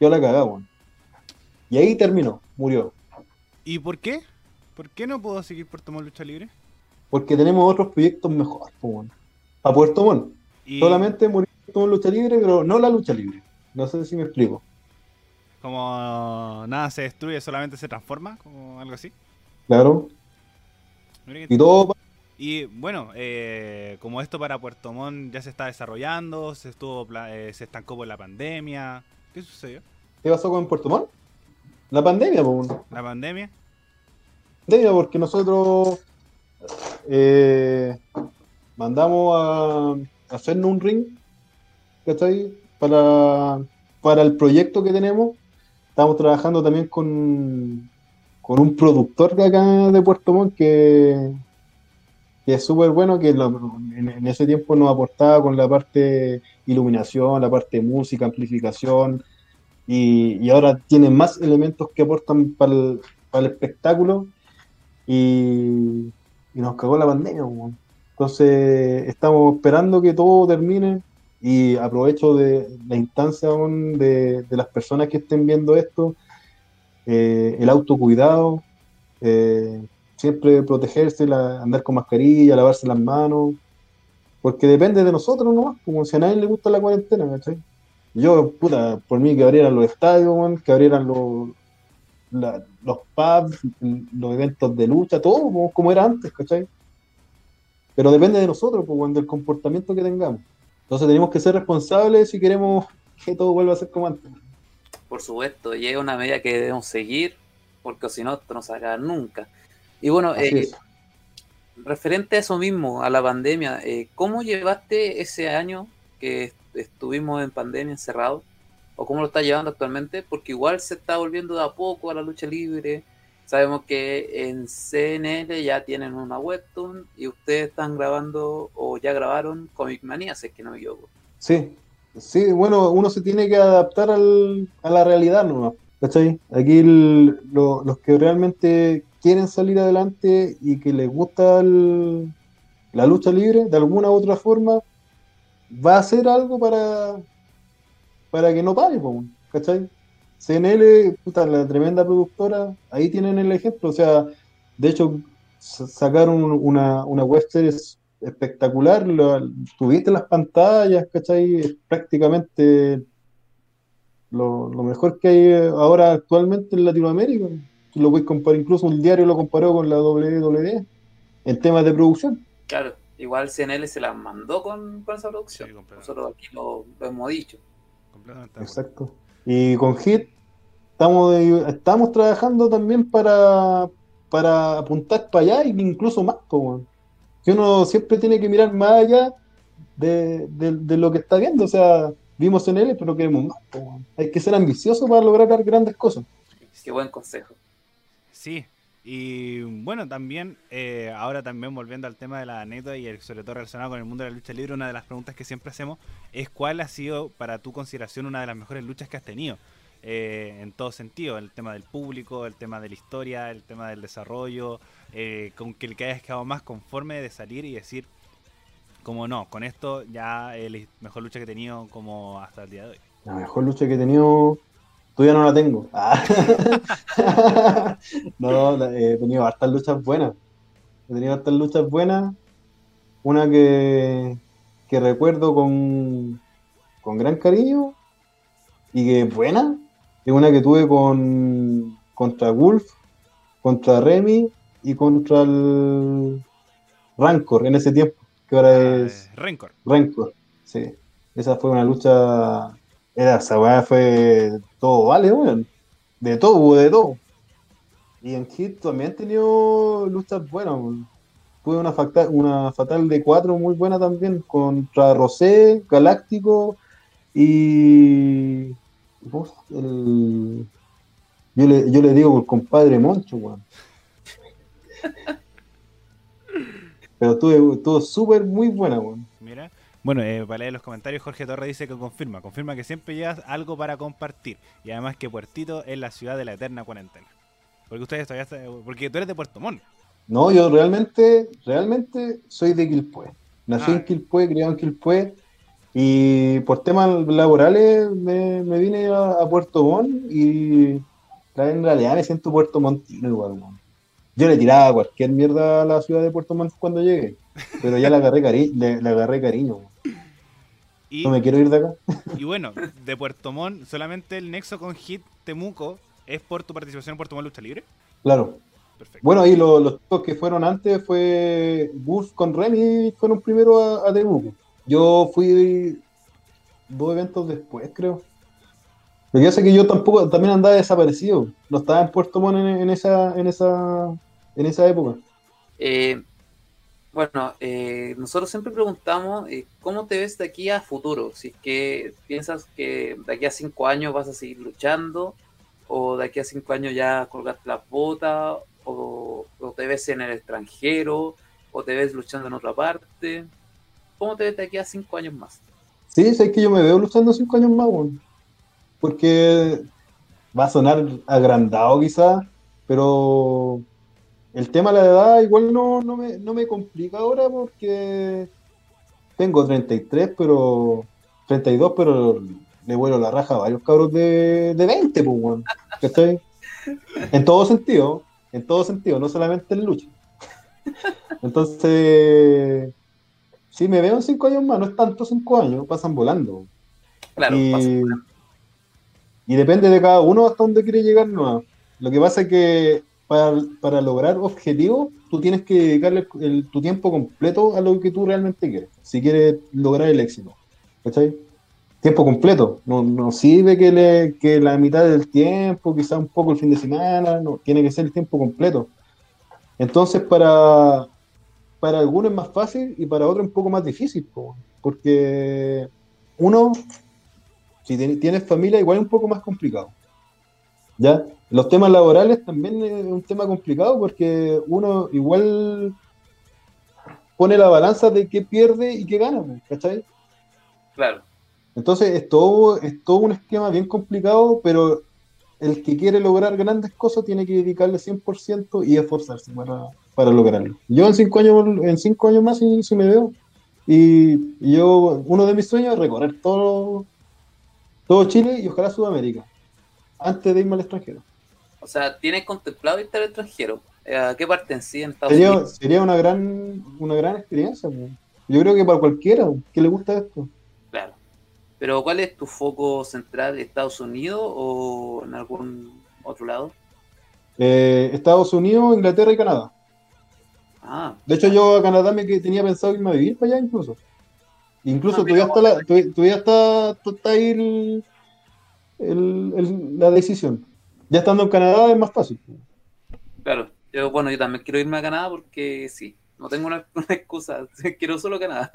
yo la cagaba, weón. Y ahí terminó, murió. ¿Y por qué? ¿Por qué no puedo seguir Puerto Montt Lucha Libre? Porque tenemos otros proyectos mejores, po, weón. A Puerto Montt. Y Solamente murió Puerto Montt lucha libre, pero no la lucha libre. No sé si me explico. Como nada se destruye, solamente se transforma, como algo así. Claro. Y todo Y bueno, eh, como esto para Puerto Montt ya se está desarrollando, se estuvo eh, se estancó por la pandemia. ¿Qué sucedió? ¿Qué pasó con Puerto Montt? La pandemia, po, weón. ¿La pandemia? pandemia porque nosotros eh, mandamos a, a hacernos un ring, ¿cachai? Para, para el proyecto que tenemos. Estamos trabajando también con, con un productor de acá de Puerto Montt que, es súper bueno, que en, ese tiempo nos aportaba con la parte iluminación, la parte música, amplificación, y, ahora tiene más elementos que aportan para el, espectáculo y, y nos cagó la pandemia. Entonces estamos esperando que todo termine y aprovecho de la instancia de, de las personas que estén viendo esto, eh, el autocuidado, eh, siempre protegerse, andar con mascarilla, lavarse las manos, porque depende de nosotros nomás, como si a nadie le gusta la cuarentena, ¿cachai? Yo, puta, por mí que abrieran los estadios, que abrieran los, los pubs, los eventos de lucha, todo como, era antes, ¿cachai? Pero depende de nosotros, pues, del comportamiento que tengamos. Entonces tenemos que ser responsables si queremos que todo vuelva a ser como antes. Por supuesto, y es una medida que debemos seguir, porque si no, esto no se nunca. Y bueno, eh, referente a eso mismo, a la pandemia, eh, ¿cómo llevaste ese año que est- estuvimos en pandemia encerrados? ¿O cómo lo estás llevando actualmente? Porque igual se está volviendo de a poco a la lucha libre. Sabemos que en CNL ya tienen una webtoon y ustedes están grabando o ya grabaron Comic Manía, si es que no me equivoco. Sí, sí, bueno, uno se tiene que adaptar al- a la realidad nomás, ¿cachai? Aquí los que realmente quieren salir adelante y que les gusta la lucha libre, de alguna u otra forma, va a hacer algo para, para que no pare, ¿cachai? CNL, puta, la tremenda productora, ahí tienen el ejemplo, o sea, de hecho, sa- sacaron una, una web series espectacular, lo- tuviste las pantallas, ¿cachai? Es prácticamente lo, lo mejor que hay ahora actualmente en Latinoamérica. Lo puedes comparar, incluso un diario lo comparó con la WWE en temas de producción. Claro, igual CNL se la mandó con, con esa producción. Sí. Nosotros aquí lo, lo hemos dicho. Exacto. Y con Hit estamos, estamos trabajando también para, para apuntar para allá e incluso más, weón. que uno siempre tiene que mirar más allá de, de- de lo que está viendo. O sea, vimos en él, pero queremos más. weón. Hay que ser ambicioso para lograr grandes cosas. Qué buen consejo. Sí, y bueno, también, eh, ahora también volviendo al tema de la anécdota y el- sobre todo relacionado con el mundo de la lucha libre, una de las preguntas que siempre hacemos es cuál ha sido para tu consideración una de las mejores luchas que has tenido. eh, en todo sentido, el tema del público, el tema de la historia, el tema del desarrollo, eh, con que el que hayas quedado más conforme de salir y decir, como no, con esto ya es la mejor lucha que he tenido como hasta el día de hoy. La mejor lucha que he tenido, todavía no la tengo. Ah. no, la- he tenido hartas luchas buenas. He tenido hartas luchas buenas. Una que, que recuerdo con, con gran cariño y que es buena. Es una que tuve con contra Wolf, contra Remy y contra el Rancor en ese tiempo, que ahora es Eh, Rencor. Rancor. Sí, esa fue una lucha. Era, esa weá fue todo, vale, weón. De todo, hubo de todo. Y en Hit también he tenido luchas buenas, weón. Tuve una, facta- una fatal de 4 muy buena también contra Rosé, Galáctico y. El- Yo, le, yo le digo por compadre Moncho, weón. Pero estuvo estuvo súper muy buena, weón. Bueno, eh, para leer los comentarios, Jorge Torres dice que confirma. Confirma que siempre llevas algo para compartir. Y además que Puertito es la ciudad de la eterna cuarentena. Porque ustedes todavía está- Porque tú eres de Puerto Montt. No, yo realmente, realmente soy de Quilpué. Nací Ah. en Quilpué, criado en Quilpué. Y por temas laborales me, me vine a, a Puerto Montt y en realidad me siento Puerto Montino igual. Yo le tiraba cualquier mierda a la ciudad de Puerto Montt cuando llegué, pero ya le agarré, cari le, le agarré cariño. Y, No me quiero ir de acá. y bueno, de Puerto Montt, solamente el nexo con Hit Temuco es por tu participación en Puerto Montt Lucha Libre. Claro. Perfecto. Bueno, ahí lo- los chicos que fueron antes fue Wolf con Remy, fueron primero a, a Temuco. Yo fui dos eventos después, creo. Lo que pasa es que yo tampoco, también andaba desaparecido. No estaba en Puerto Montt en, en esa, en esa, en esa época. Eh, bueno, eh, nosotros siempre preguntamos eh, cómo te ves de aquí a futuro. Si es que piensas que de aquí a cinco años vas a seguir luchando, o de aquí a cinco años ya colgaste las botas, o, te ves en el extranjero, o te ves luchando en otra parte. ¿Cómo te ves de aquí a cinco años más? Sí, es que yo me veo luchando cinco años más. Porque va a sonar agrandado quizás, pero el tema de la edad igual no, no, me, no me complica ahora porque tengo 33, pero 32, pero le vuelo la raja a varios cabros de, de 20, pues, weón. ¿Cachai? En todo sentido, en todo sentido, no solamente en lucha. Entonces, sí, me veo en cinco años más, no es tanto cinco años, pasan volando. Claro, y, y depende de cada uno hasta dónde quiere llegar. No. Lo que pasa es que para, lograr objetivos, tú tienes que dedicarle tu tiempo completo a lo que tú realmente quieres, si quieres lograr el éxito. ¿Cachai? Tiempo completo. No, sirve que, le, que la mitad del tiempo, quizá un poco el fin de semana, no, tiene que ser el tiempo completo. Entonces, para, para algunos es más fácil y para otros un poco más difícil, po, porque uno si tienes familia, igual es un poco más complicado. ¿Ya? Los temas laborales también es un tema complicado porque uno igual pone la balanza de qué pierde y qué gana, pues, ¿cachai? claro. Entonces es todo, es todo un esquema bien complicado, pero el que quiere lograr grandes cosas tiene que dedicarle 100% y esforzarse para, para lograrlo. Yo en cinco años, en cinco años más sí, sí me veo. Y, y yo, uno de mis sueños es recorrer todo, todo Chile y ojalá Sudamérica, antes de irme al extranjero. O sea, ¿tienes contemplado irte al extranjero? Eh, ¿A qué parte en sí en Estados Sería, Unidos? sería una gran, una gran experiencia. pues. Yo creo que para cualquiera que le gusta esto. Claro. Pero ¿cuál es tu foco central? ¿Estados Unidos o en algún otro lado? Eh, Estados Unidos, Inglaterra y Canadá. Ah, De hecho, yo a Canadá me tenía pensado irme a vivir para allá incluso. Incluso Ah, todavía está, la, todavía, todavía está, está ahí el- el- el- la decisión. Ya estando en Canadá es más fácil. claro. Yo, bueno, yo también quiero irme a Canadá porque sí, no tengo una, una excusa. Quiero solo Canadá.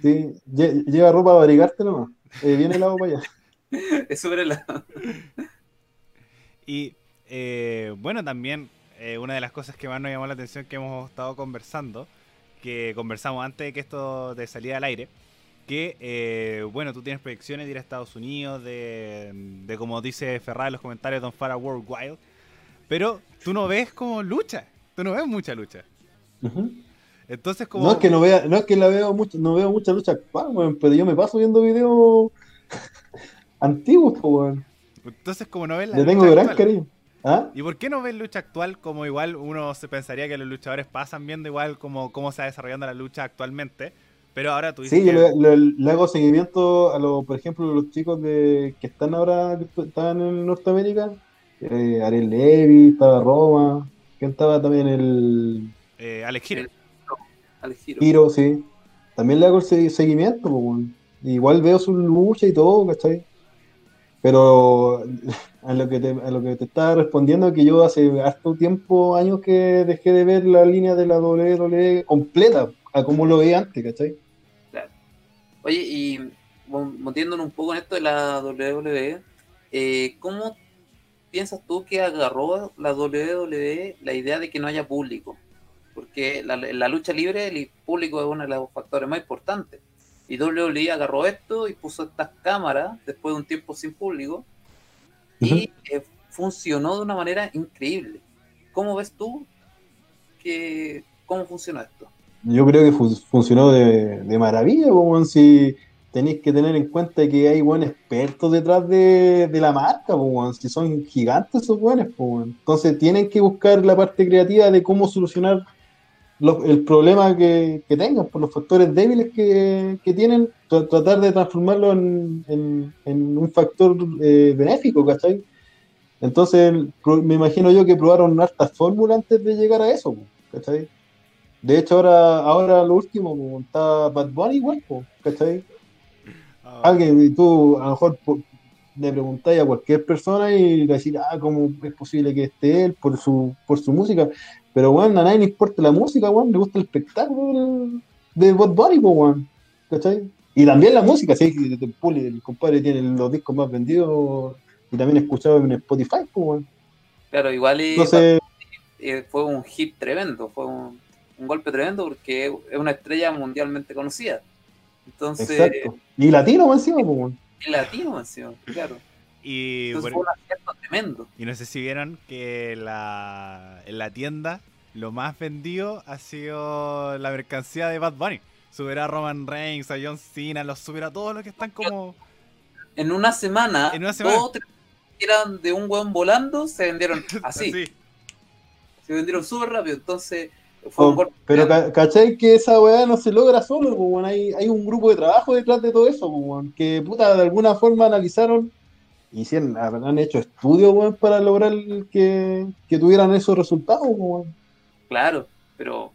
Sí, lle- lleva ropa para abrigarte nomás. Eh, viene el agua para allá. Es súper helado. Y eh, bueno, también eh, una de las cosas que más nos llamó la atención que hemos estado conversando, que conversamos antes de que esto te saliera al aire, que eh, bueno, tú tienes proyecciones de ir a Estados Unidos, de, de como dice Ferrari en los comentarios, Don Fara World Wild, pero tú no ves como lucha. Tú no ves mucha lucha. Entonces, como. No es que no vea, no es que la veo mucho, no veo mucha lucha actual, weón, pero yo me paso viendo videos antiguos, weón. Entonces, como no ves la Le lucha tengo gran actual, cariño. ¿Ah? ¿Y por qué no ves lucha actual como igual uno se pensaría que los luchadores pasan viendo igual como cómo se va desarrollando la lucha actualmente? Pero ahora tú dices Sí, yo que- le, le- le hago seguimiento a los, por ejemplo, los chicos de, que están ahora, que están en Norteamérica. Eh, Ariel Levy, estaba Roma, que estaba también el eh, Alex Hero. Al giro. Hiro, sí. También le hago el se- seguimiento. Igual veo su lucha y todo, ¿cachai? Pero a lo que te, a lo que te estaba respondiendo, que yo hace harto tiempo, años que dejé de ver la línea de la WWE completa, a como lo veía antes, ¿cachai? Oye, y metiéndonos un poco en esto de la WWE, eh, ¿cómo piensas tú que agarró la WWE la idea de que no haya público? Porque la, la lucha libre, el público es uno de los factores más importantes. Y WWE agarró esto y puso estas cámaras después de un tiempo sin público y eh, funcionó de una manera increíble. ¿Cómo ves tú que cómo funcionó esto? Yo creo que fu- funcionó de, maravilla, po, weón, si tenéis que tener en cuenta que hay buenos expertos detrás de, la marca, weón, si son gigantes esos buenos, entonces tienen que buscar la parte creativa de cómo solucionar los- el problema que, tengan, por los factores débiles que, tienen, tra- tratar de transformarlo en, un factor eh, benéfico, ¿cachai? Entonces, me imagino yo que probaron hartas fórmulas antes de llegar a eso, ¿cachai? De hecho, ahora, ahora lo último, po, está Bad Bunny igual, po, ¿cachai? Ah, Alguien, tú a lo mejor le preguntáis a cualquier persona y le decís, ah, ¿cómo es posible que esté él por su, por su música? Pero, weón, a nadie le importa la música, weón, le gusta el espectáculo de Bad Bunny, po, weón, ¿cachai? Y también la música, sí, el, compadre tiene los discos más vendidos y también escuchado en Spotify, po, weón. Claro, igual y Entonces, fue un hit tremendo, fue un, un golpe tremendo porque es una estrella mundialmente conocida. Entonces, exacto. Y latino, más encima, weón. es latino encima, claro. y, Entonces bueno, fue un acierto tremendo. y no sé si vieron que la, en la tienda lo más vendido ha sido la mercancía de Bad Bunny. Superó a Roman Reigns, a John Cena, los superó a todos los que están como... En una semana, En una semana. dos o tres que eran de un hueón volando, se vendieron así, así. se vendieron súper rápido. Entonces, fue un Oh, golpe. pero ca- ¿cachai que esa weá no se logra solo? weón? hay, hay un grupo de trabajo detrás de todo eso, weón, que puta, de alguna forma analizaron, hicieron, han hecho estudios weón, para lograr que, que tuvieran esos resultados. weón. Claro, pero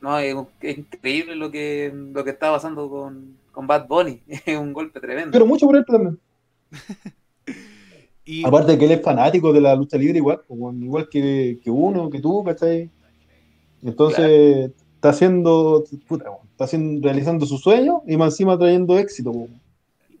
no, es, es increíble lo que, lo que está pasando con, con Bad Bunny. Es un golpe tremendo. Pero mucho por él también. Y, Aparte de que él es fanático de la lucha libre igual, igual que, que uno, que tú, ¿cachai? Entonces está haciendo, está haciendo, realizando su sueño y más encima trayendo éxito.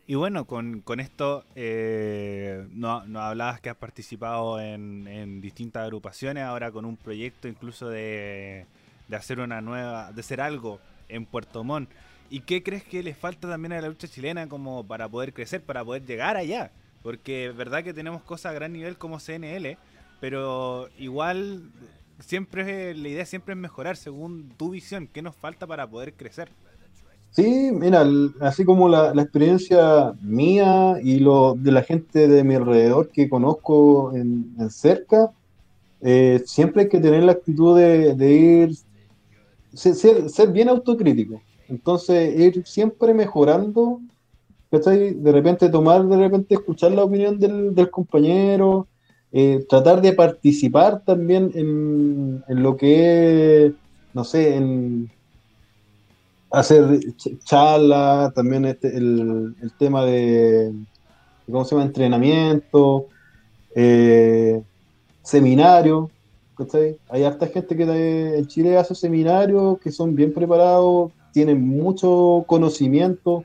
y bueno, con, con esto eh, no, no hablabas que has participado en, en distintas agrupaciones, ahora con un proyecto incluso de, de hacer una nueva, de hacer algo en Puerto Montt. ¿Y qué crees que le falta también a la lucha chilena como para poder crecer, para poder llegar allá? Porque es verdad que tenemos cosas a gran nivel como CNL, pero igual siempre la idea siempre es mejorar según tu visión. ¿Qué nos falta para poder crecer? Sí, mira, así como la, la experiencia mía y lo de la gente de mi alrededor que conozco en, cerca, eh, siempre hay que tener la actitud de, de ir, ser, ser- bien autocrítico. Entonces, ir siempre mejorando. De repente tomar, de repente escuchar la opinión del, del compañero, eh, tratar de participar también en, lo que es, no sé, en hacer ch- charlas, también este, el, tema de, ¿cómo se llama? Entrenamiento, eh, seminario, ¿cachai? Hay harta gente que en Chile hace seminarios que son bien preparados, tienen mucho conocimiento.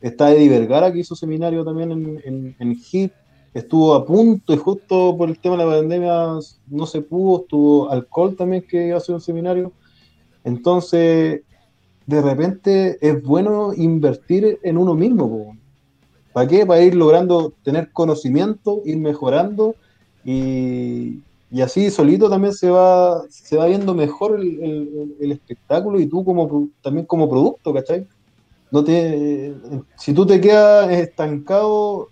Está Eddie Vergara que hizo seminario también en, en, en HIT, estuvo a punto y justo por el tema de la pandemia no se pudo, estuvo Alcohol también que hace un seminario. Entonces, de repente es bueno invertir en uno mismo. ¿Para qué? Para ir logrando tener conocimiento, ir mejorando y, y así solito también se va, se va viendo mejor el, el- el espectáculo y tú como también como producto, ¿cachai? No te, si tú te quedas estancado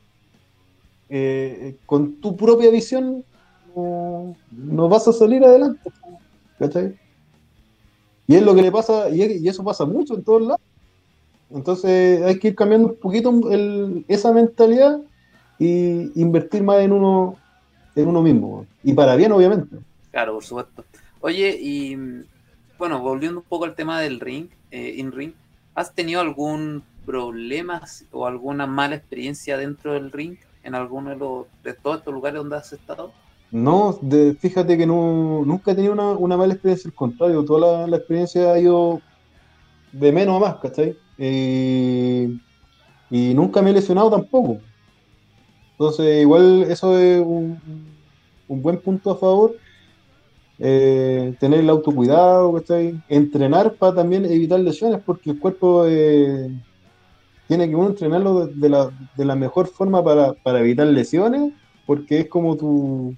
eh, con tu propia visión, no, vas a salir adelante. Y es lo que le pasa, y, es- y eso pasa mucho en todos lados. Entonces hay que ir cambiando un poquito el- esa mentalidad y invertir más en uno, en uno mismo. Y para bien, obviamente. Claro, por supuesto. Oye, y bueno, volviendo un poco al tema del ring, eh, in ring, ¿has tenido algún problema o alguna mala experiencia dentro del ring en alguno de, los, de todos estos lugares donde has estado? No, fíjate que nunca he tenido una, mala experiencia, al contrario, toda la, experiencia ha ido de menos a más, ¿cachai? Eh, y nunca me he lesionado tampoco. Entonces, igual eso es un, un buen punto a favor. Eh, tener el autocuidado, ¿cachai? Entrenar para también evitar lesiones, porque el cuerpo eh, tiene que uno entrenarlo de, de la, de la mejor forma para, para evitar lesiones, porque es como tu,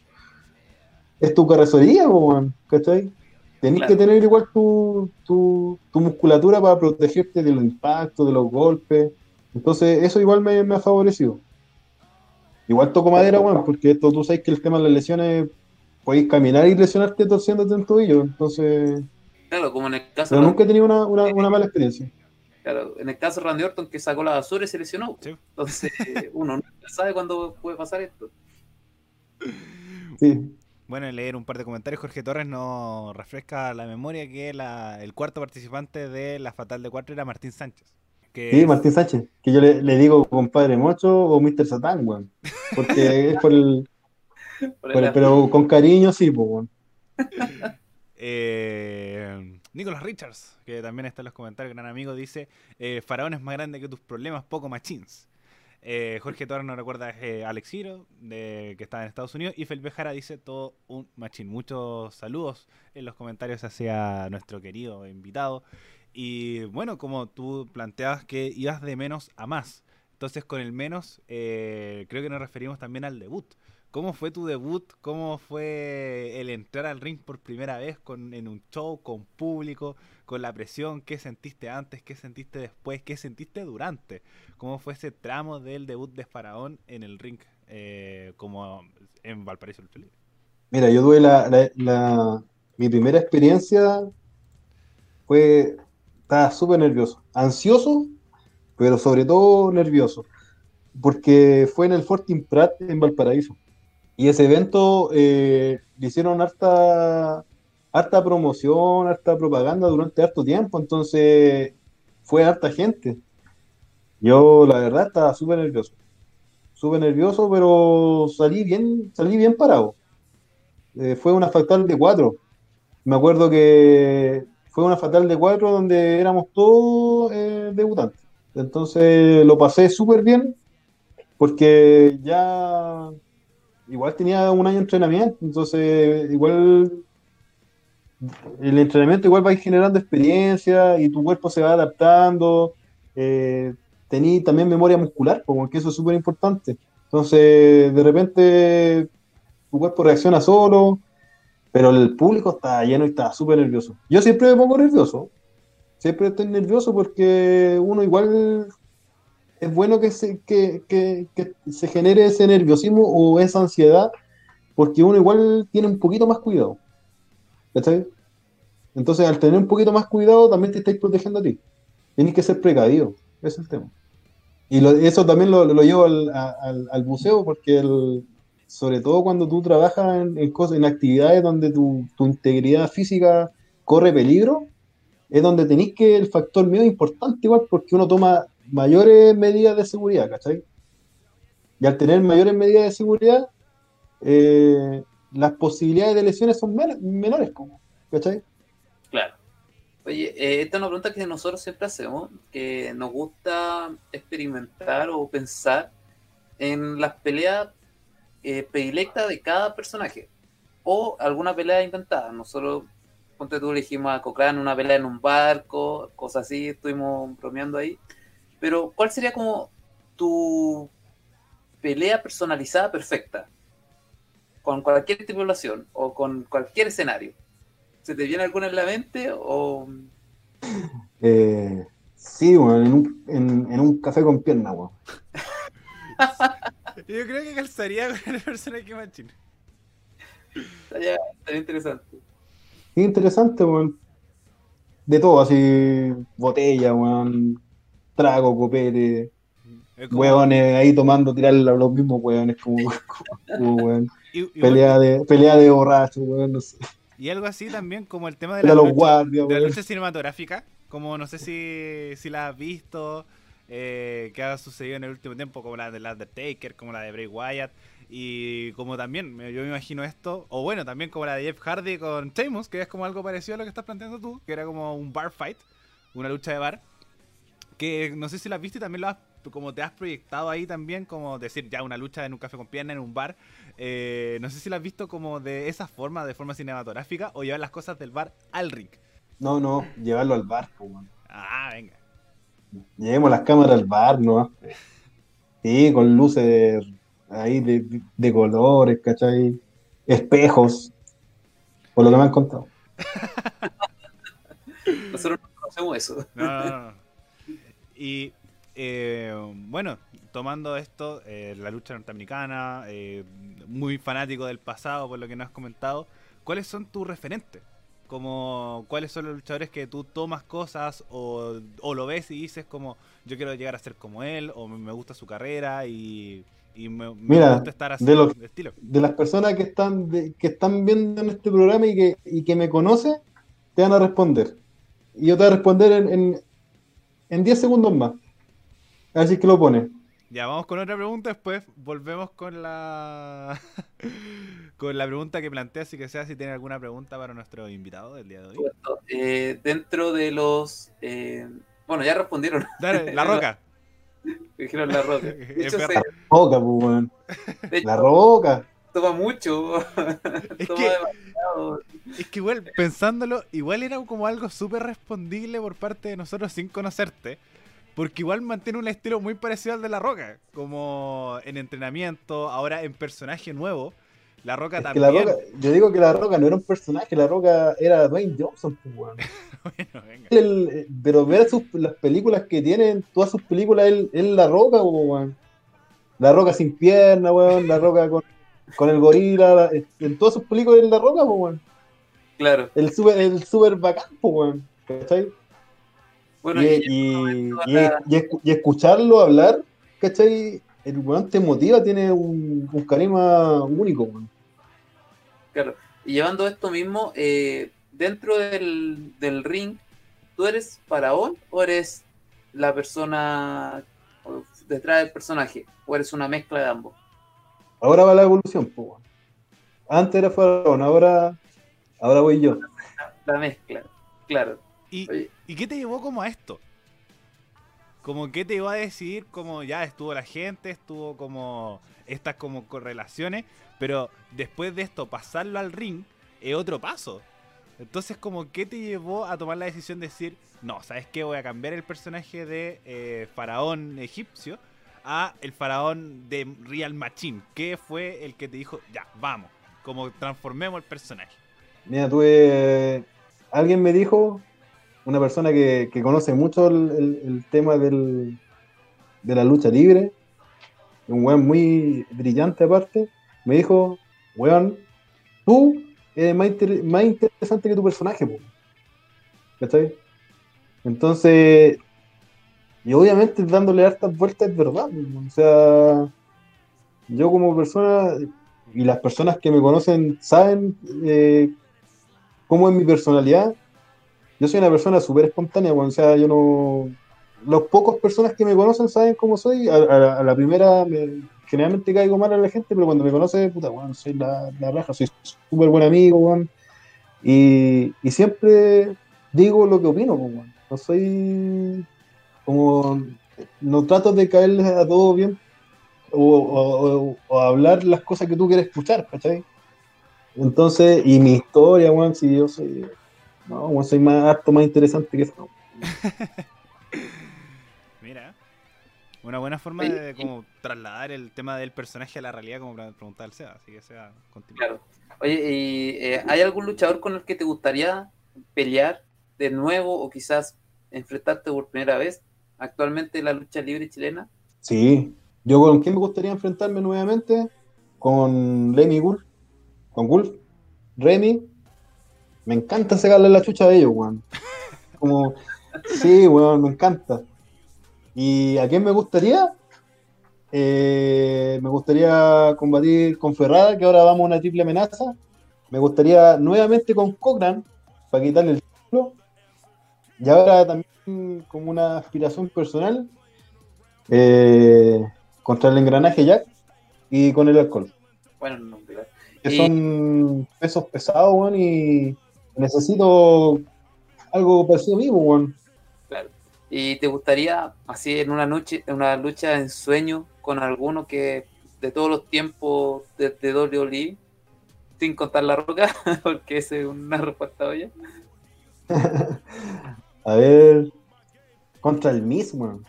es tu carrocería, weón, ¿cachai? Tenés Claro. que tener igual tu, tu, tu musculatura para protegerte de los impactos, de los golpes. Entonces, eso igual me, me ha favorecido. Igual toco madera, weón, porque esto tú sabes que el tema de las lesiones, podéis caminar y lesionarte torciéndote en tobillo. Entonces, Claro, como en el caso, pero nunca he tenido una, una, una mala experiencia. Claro, en el caso de Randy Orton que sacó la basura y se lesionó. Sí. Entonces, uno nunca sabe cuándo puede pasar esto. Sí. Bueno, leer un par de comentarios. Jorge Torres nos refresca la memoria que la- el cuarto participante de la Fatal de Cuatro era Martín Sánchez. Que Sí, es- Martín Sánchez, que yo le, le digo compadre Mocho o Mr. Satán, weón. Porque es por el, Por por el- el- pero con cariño sí, pues, weón. Eh, Nicolas Richards, que también está en los comentarios, gran amigo, dice: eh, Faraón es más grande que tus problemas, poco machins. Eh, Jorge Torres nos recuerda eh, Alex Hiro, de, que está en Estados Unidos. Y Felpe Jara dice: Todo un machín. Muchos saludos en los comentarios hacia nuestro querido invitado. Y bueno, como tú planteabas que ibas de menos a más. Entonces, con el menos, eh, creo que nos referimos también al debut. ¿Cómo fue tu debut? ¿Cómo fue el entrar al ring por primera vez con, en un show, con público, con la presión? ¿Qué sentiste antes? ¿Qué sentiste después? ¿Qué sentiste durante? ¿Cómo fue ese tramo del debut de Faraón en el ring eh, como en Valparaíso Lucha Libre? Mira, yo tuve la, mi primera experiencia fue, estaba súper nervioso, ansioso, pero sobre todo nervioso, porque fue en el Fortin Prat en Valparaíso. Y ese evento eh, le hicieron harta, harta promoción, harta propaganda durante harto tiempo, entonces fue harta gente. Yo, la verdad, estaba súper nervioso. Súper nervioso, pero salí bien, salí bien parado. Eh, fue una fatal de cuatro. Me acuerdo que fue una fatal de cuatro donde éramos todos eh, debutantes. Entonces lo pasé súper bien porque ya igual tenía un año de entrenamiento, entonces igual el entrenamiento igual va generando experiencia y tu cuerpo se va adaptando. Eh, tení también memoria muscular, porque eso es súper importante. Entonces, de repente, tu cuerpo reacciona solo, pero el público está lleno y está súper nervioso. Yo siempre me pongo nervioso. Siempre estoy nervioso porque uno igual es bueno que se, que, que- que se genere ese nerviosismo o esa ansiedad, porque uno igual tiene un poquito más cuidado. ¿Cachai? Entonces, al tener un poquito más cuidado, también te estáis protegiendo a ti. Tienes que ser precavido. Ese es el tema. Y lo- eso también lo, lo llevo al, al- al buceo, porque el- sobre todo cuando tú trabajas en, en cosas, en actividades donde tu, tu integridad física corre peligro, es donde tenéis que el factor miedo es importante igual, porque uno toma mayores medidas de seguridad, ¿cachai? Y al tener mayores medidas de seguridad, eh, las posibilidades de lesiones son men- menores, ¿cachai? Claro. Oye, eh, esta es una pregunta que nosotros siempre hacemos, que nos gusta experimentar o pensar en las peleas eh, predilectas de cada personaje o alguna pelea inventada. Nosotros, ponte tú, le dijimos a Cochrane una pelea en un barco, cosas así, estuvimos bromeando ahí. Pero, ¿cuál sería como tu pelea personalizada perfecta? con cualquier tripulación o con cualquier escenario. ¿Se te viene alguna en la mente o...? Eh, sí, weón, en un, en, en un café con pierna, weón. Yo creo que calzaría con el personaje machine. Estaría, estaría interesante. Qué interesante, weón. De todo, así, botella, weón, trago, copete, como- weones ahí tomando, tirar a los mismos weones, como, como, y- Pelea de, pelea de borracho, weón, no sé. y algo así también como el tema de la lucha, guardias, de la lucha cinematográfica. Como no sé si, si la has visto, eh, que ha sucedido en el último tiempo, como la de la Undertaker, como la de Bray Wyatt. Y como también, yo me imagino esto, o bueno, también como la de Jeff Hardy con Sheamus, que es como algo parecido a lo que estás planteando tú, que era como un bar fight, una lucha de bar. Que no sé si la has visto y también lo has, como te has proyectado ahí también, como decir ya una lucha en un café con pierna, en un bar. Eh, no sé si la has visto como de esa forma, de forma cinematográfica, o llevar las cosas del bar al ring. No, no, llevarlo al bar. Ah, venga. Llevemos las cámaras al bar, ¿no? Sí, con luces ahí de, de colores, ¿cachai? Espejos, por lo que me han contado. Nosotros no conocemos eso. No, no, no, no. Y eh, bueno, tomando esto, eh, la lucha norteamericana, eh, muy fanático del pasado, por lo que nos has comentado, ¿cuáles son tus referentes? Como, ¿Cuáles son los luchadores que tú tomas cosas o, o lo ves y dices como yo quiero llegar a ser como él o me gusta su carrera y, y me, me Mira, gusta estar así de los- de estilo? De las personas que están, de- que están viendo en este programa y que, y que me conocen, te van a responder. Y yo te voy a responder en, en, en 10 segundos más. Así que lo pone. Ya, vamos con otra pregunta, después volvemos con la con la pregunta que plantea, así que sea si tiene alguna pregunta para nuestro invitado del día de hoy. Eh, dentro de los... eh, bueno, ya respondieron. Dale, la roca. Dijeron la roca. De hecho, se, verdad. Roca, pues, de hecho, La roca. toma mucho. Es toma que- demasiado. Es que igual, pensándolo, igual era como algo súper respondible por parte de nosotros sin conocerte. Porque igual mantiene un estilo muy parecido al de La Roca. Como en entrenamiento, ahora en personaje nuevo. La Roca Es también. la roca, yo digo que la roca no era un personaje, la roca era Dwayne Johnson, pues. Bueno, venga. el- eh, pero ver sus, las películas que tienen, todas sus películas, él, él la roca, weón. La roca sin pierna, weón. La roca con, con el gorila. la- en todas sus películas él la roca, weón. Claro. El super, el super bacán, po, weón. ¿Cachai? Bueno, y, y, y- y- escucharlo hablar, ¿cachai? El weón te motiva, tiene un, un carisma único, weón. Claro. Y llevando esto mismo, eh, dentro del, del ring, ¿tú eres faraón o eres la persona detrás del personaje? ¿O eres una mezcla de ambos? Ahora va la evolución, po, weón. Antes era faraón, ahora, ahora voy yo. La mezcla, claro. ¿Y, Oye. ¿Y qué te llevó como a esto? Como qué te llevó a decidir como ya estuvo la gente, estuvo como estas como correlaciones, pero después de esto pasarlo al ring es otro paso. Entonces como qué te llevó a tomar la decisión de decir, no, ¿sabes qué? Voy a cambiar el personaje de eh, faraón egipcio a el faraón de Real Machine. ¿Qué fue el que te dijo, ya, vamos? Como transformemos el personaje. Mira, tuve. Alguien me dijo, una persona que, que conoce mucho el, el- tema del, de la lucha libre, un weón muy brillante aparte, me dijo, weón, tú eres más interesante que tu personaje, po". ¿cachai? Entonces, y obviamente dándole hartas vueltas es verdad, po. o sea, yo como persona, y las personas que me conocen saben eh, cómo es mi personalidad. Yo soy una persona súper espontánea, weón, o sea, yo no... Los pocos personas que me conocen saben cómo soy. A, a- a la primera, me- generalmente caigo mal a la gente, pero cuando me conoce, puta, weón, soy la, la raja, soy súper buen amigo, weón. Y, y siempre digo lo que opino, pues. No soy como... No trato de caerles a todos bien o, o- o- o hablar las cosas que tú quieres escuchar, ¿cachai? Entonces, y mi historia, weón, si yo soy, no, weón, soy más harto más interesante que eso. Mira. Una buena forma de como trasladar el tema del personaje a la realidad, como preguntaba el Seba. Así que Seba, continúa. Claro. Oye, ¿y, eh, ¿hay algún luchador con el que te gustaría pelear de nuevo o quizás enfrentarte por primera vez actualmente en la lucha libre chilena? Sí. Yo con quién me gustaría enfrentarme nuevamente? Con Lemmy Wolf. Con Wolf. Remy. Me encanta sacarle la chucha de ellos, weón. Como, sí, weón, me encanta. ¿Y a quién me gustaría? Eh, me gustaría combatir con Ferrada, que ahora vamos a una triple amenaza. Me gustaría nuevamente con Cochran, para quitarle el título. Y ahora también como una aspiración personal, eh, contra el engranaje Jack y con el alcohol. Bueno, no, claro. Que Y- son pesos pesados, weón, y necesito algo parecido a mí, weón. Claro. ¿Y te gustaría, así en una noche, en una lucha en sueño con alguno que de todos los tiempos de, de WWE, sin contar la roca, porque esa es una respuesta obvia? A ver, contra el Miss, weón.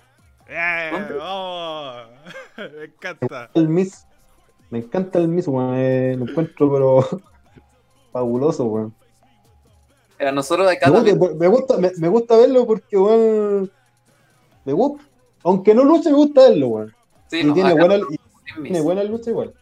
¡Eh! ¡Vamos! Me encanta. El Miss, me encanta el Miss, weón. eh, lo encuentro, pero fabuloso, weón. Mira, nosotros de acá Me también, me gusta, me, me gusta verlo porque, weón, me gusta. Aunque no luche, me gusta verlo, weón. sí, Y no, tiene buena, y tiene buena lucha igual.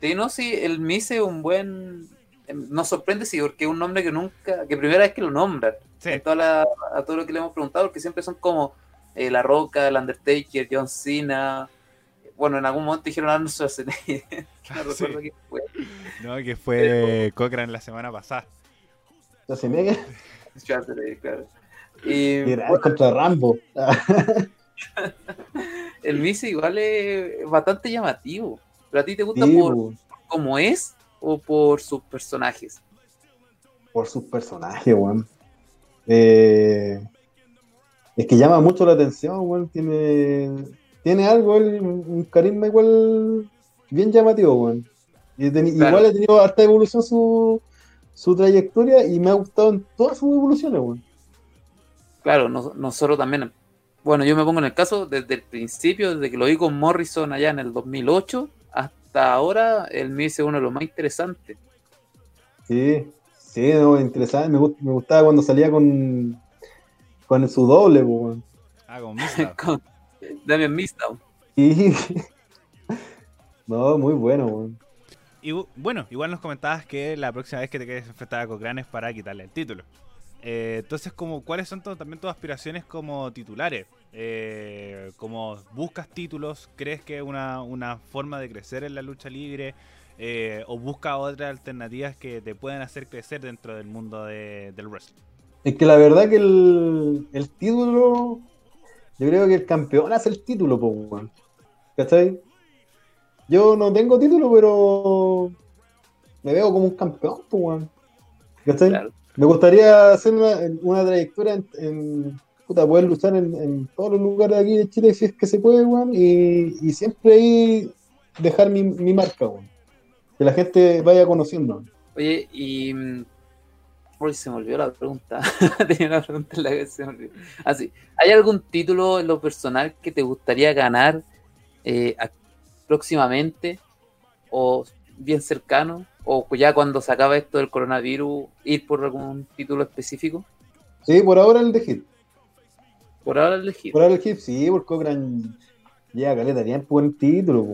Sí, no, sí, el Miz es un buen. Nos sorprende, sí, porque es un nombre que nunca, que primera vez que lo nombran. Sí, En toda la- a todo lo que le hemos preguntado, porque siempre son como eh, La Roca, el Undertaker, John Cena. Bueno, en algún momento dijeron Arnold Schwarzenegger. que no Sí. recuerdo quién fue. no, que fue Cochran la semana pasada. Schwarzenegger, Schwarzenegger, claro. Y bueno, contra Rambo. el Miz igual es bastante llamativo. ¿Pero a ti te gusta Sí, por cómo es o por sus personajes? por sus personajes, weón. Eh, es que llama mucho la atención, weón. Tiene, tiene algo, él, un carisma igual bien llamativo, weón. Y Claro. Igual ha tenido harta evolución su, su trayectoria y me ha gustado en todas sus evoluciones, weón. Claro, nos- nosotros también. Bueno, yo me pongo en el caso desde el principio, desde que lo vi con Morrison allá en el 2008 hasta ahora, el Miz es uno de los más interesantes. Sí, sí, no, interesante. Me, gust- me gustaba cuando salía con, con su doble, weón. Ah, con Mista. con Damian Mistau. Y... No, muy bueno, weón. Y bu- bueno, igual nos comentabas que la próxima vez que te quedes enfrentada a Cochran es para quitarle el título. Eh, entonces, como, ¿cuáles son también tus aspiraciones como titulares? Eh, como buscas títulos, ¿crees que es una, una forma de crecer en la lucha libre? Eh, ¿O buscas otras alternativas que te puedan hacer crecer dentro del mundo de- del wrestling? Es que la verdad que el, el título, yo creo que el campeón hace el título, po, weón. ¿Cachai? Yo no tengo título, pero me veo como un campeón, po, weón. ¿Cachai? Claro. Me gustaría hacer una, una trayectoria en, en- puta, poder luchar en, en todos los lugares de aquí de Chile si es que se puede, weón, y, y siempre ahí dejar mi, mi marca, weón. Que la gente vaya conociendo. Oye, y. mm, Uy, se me olvidó la pregunta. Tenía una pregunta en la que se me olvidó. Ah, sí. ¿Hay algún título en lo personal que te gustaría ganar eh, próximamente? ¿O bien cercano? ¿O ya cuando se acabe esto del coronavirus, ir por algún título específico? Sí, por ahora el de Hit. Por ahora elegir. Por ahora el Hit, sí, porque Cochran llega caleta tiempo el título.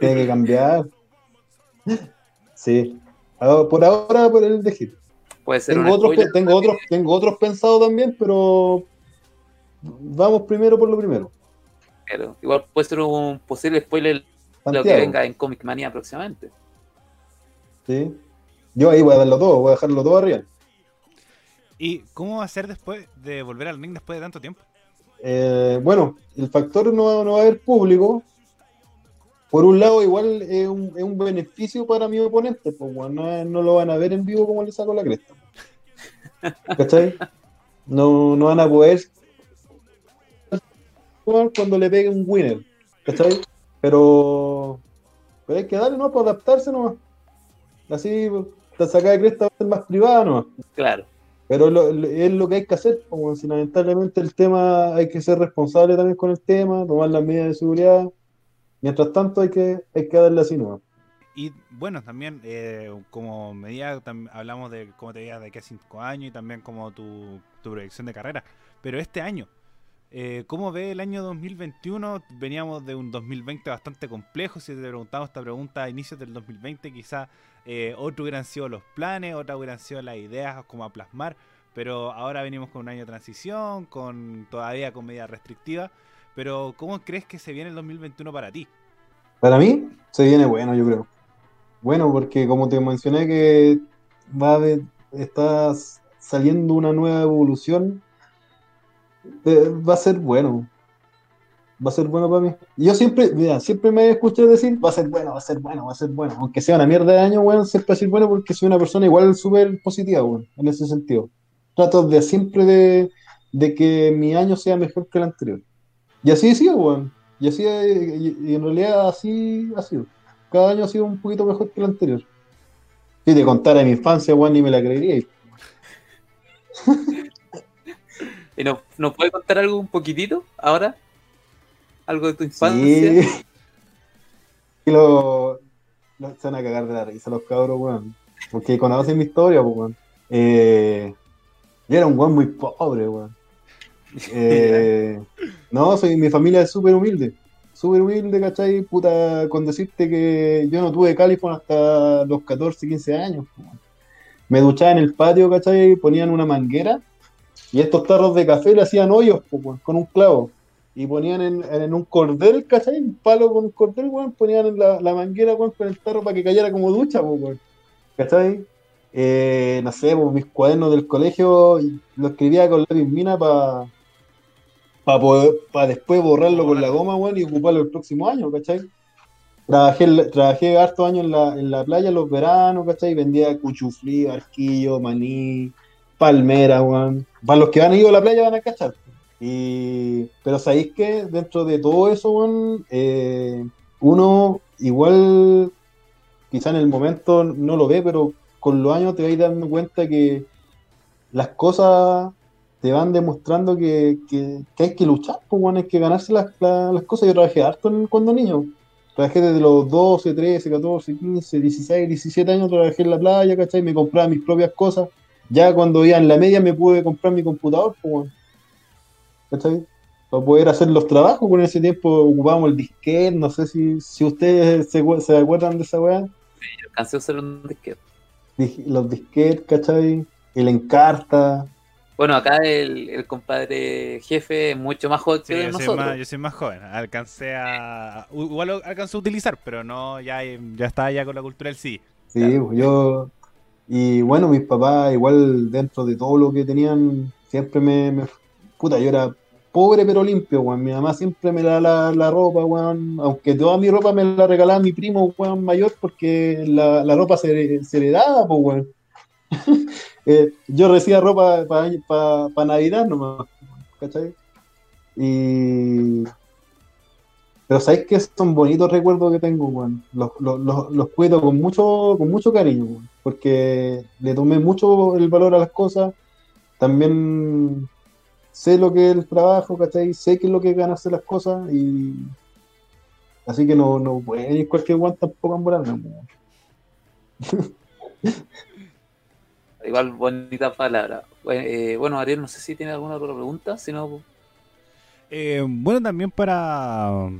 Tiene que cambiar. Sí. Por ahora por el de Hit. Puede ser Tengo otros, tengo otros, tengo otros pensados también, pero vamos primero por lo primero. pero igual puede ser un posible spoiler de lo que Santiago, venga en Comic Manía próximamente. ¿sí? Yo ahí voy a darlo todo, voy a dejarlo todo arriba. ¿Y cómo va a ser después de volver al ring después de tanto tiempo? Eh, bueno, el factor no, no va a haber público. Por un lado, igual es un, es un beneficio para mi oponente, pues weón, no, no lo van a ver en vivo como le saco la cresta. ¿Cachai? No, no van a poder cuando le pegue un winner. ¿Cachai? Pero, pero hay que darle, ¿no? Para adaptarse nomás. Así, la sacada de cresta va a ser más privada nomás. Claro. Pero lo- es lo que hay que hacer, como si lamentablemente el tema hay que ser responsable también con el tema, tomar las medidas de seguridad. Mientras tanto hay que, hay que darle así nuevo. Y bueno, también eh, como medida tam- hablamos de cómo te veías de aquí a cinco años y también como tu, tu proyección de carrera. Pero este año, eh, ¿cómo ve el año 2021? Veníamos de un 2020 bastante complejo. Si te preguntamos esta pregunta a inicios del 2020, quizás eh, otro hubieran sido los planes, otra hubieran sido las ideas como a plasmar. Pero ahora venimos con un año de transición, con todavía con medidas restrictivas. Pero ¿cómo crees que se viene el 2021 para ti? Para mí se viene bueno, yo creo. Bueno, porque como te mencioné que va a está saliendo una nueva evolución, eh, va a ser bueno. Va a ser bueno para mí. Yo siempre, mira, siempre me escuché decir, va a ser bueno, va a ser bueno, va a ser bueno. Aunque sea una mierda de año, weón, siempre decir bueno porque soy una persona igual súper positiva, weón, en ese sentido. Trato de siempre de, que mi año sea mejor que el anterior. Y así ha sido, weón. Y así, eh, y, y en realidad así ha sido. Cada año ha sido un poquito mejor que el anterior. Si te contara mi infancia, weón, ni me la creería. ¿Y nos, nos puede contar algo un poquitito ahora? ¿Algo de tu infancia? Sí. Y lo, lo- se van a cagar de la risa los cabros, weón. Porque conocen mi historia, pues, weón. Eh, yo era un weón muy pobre, weón. Eh, no, soy, mi familia es súper humilde. Súper humilde, ¿cachai? Puta, con decirte que yo no tuve califón hasta los 14, 15 años. weón. Me duchaba en el patio, ¿cachai? Ponían una manguera y estos tarros de café le hacían hoyos, po, weón, con un clavo. Y ponían en, en un cordel, ¿cachai? Un palo con un cordel, weón, ponían en la, la manguera, weón, con el tarro para que cayera como ducha, weón. ¿Cachai? Eh, no sé, pues mis cuadernos del colegio los escribía con lápiz mina para para después borrarlo con la goma, weón, y ocuparlo el próximo año, ¿cachai? Trabajé, trabajé harto años en la, en la playa los veranos, ¿cachai? Vendía cuchuflí, barquillo, maní, palmera, weón. Para los que han ido a la playa van a cachar. Y, pero sabéis que dentro de todo eso, eh, uno igual, quizá en el momento no lo ve, pero con los años te vais dando cuenta que las cosas te van demostrando que, que- que hay que luchar, pues, weón, hay que ganarse las, las- cosas. Yo trabajé harto cuando niño. Trabajé desde los 12, 13, 14, 15, 16, 17 años, trabajé en la playa, ¿cachai? Me compraba mis propias cosas. Ya cuando iba en la media me pude comprar mi computador, pues. ¿Cachai? Para poder hacer los trabajos, porque en ese tiempo ocupábamos el disquete, no sé si, si ustedes se, se acuerdan de esa weá. Yo alcancé a usar un disquete. Dis- Los disquetes, ¿cachai? El encarta. Bueno, acá el, el compadre jefe es mucho más joven Sí, que yo soy, nosotros. más, yo soy más joven. Alcancé a. Igual lo alcancé a utilizar, pero no, ya, ya estaba ya con la cultura del sí. Sí, Claro. pues yo. Y bueno, mis papás, igual dentro de todo lo que tenían, siempre me. me- puta, yo era pobre pero limpio, weón. Mi mamá siempre me da la, la ropa, weón. Aunque toda mi ropa me la regalaba mi primo, weón, mayor, porque la, la ropa se, se heredaba, pues, weón. Eh, yo recibía ropa para Navidad nomás, ¿cachai? Y. Pero sabéis que son bonitos recuerdos que tengo, weón. Los, los, los, los cuido con mucho, con mucho cariño, weón. Porque le tomé mucho el valor a las cosas. También sé lo que es el trabajo, ¿cachai? Sé qué es lo que es ganarse las cosas y. Así que no, no puede venir cualquier guante tampoco a embolarme. Igual bonita palabra. Bueno, eh, bueno, Ariel, no sé si tiene alguna otra pregunta, si no, Eh, bueno, también para,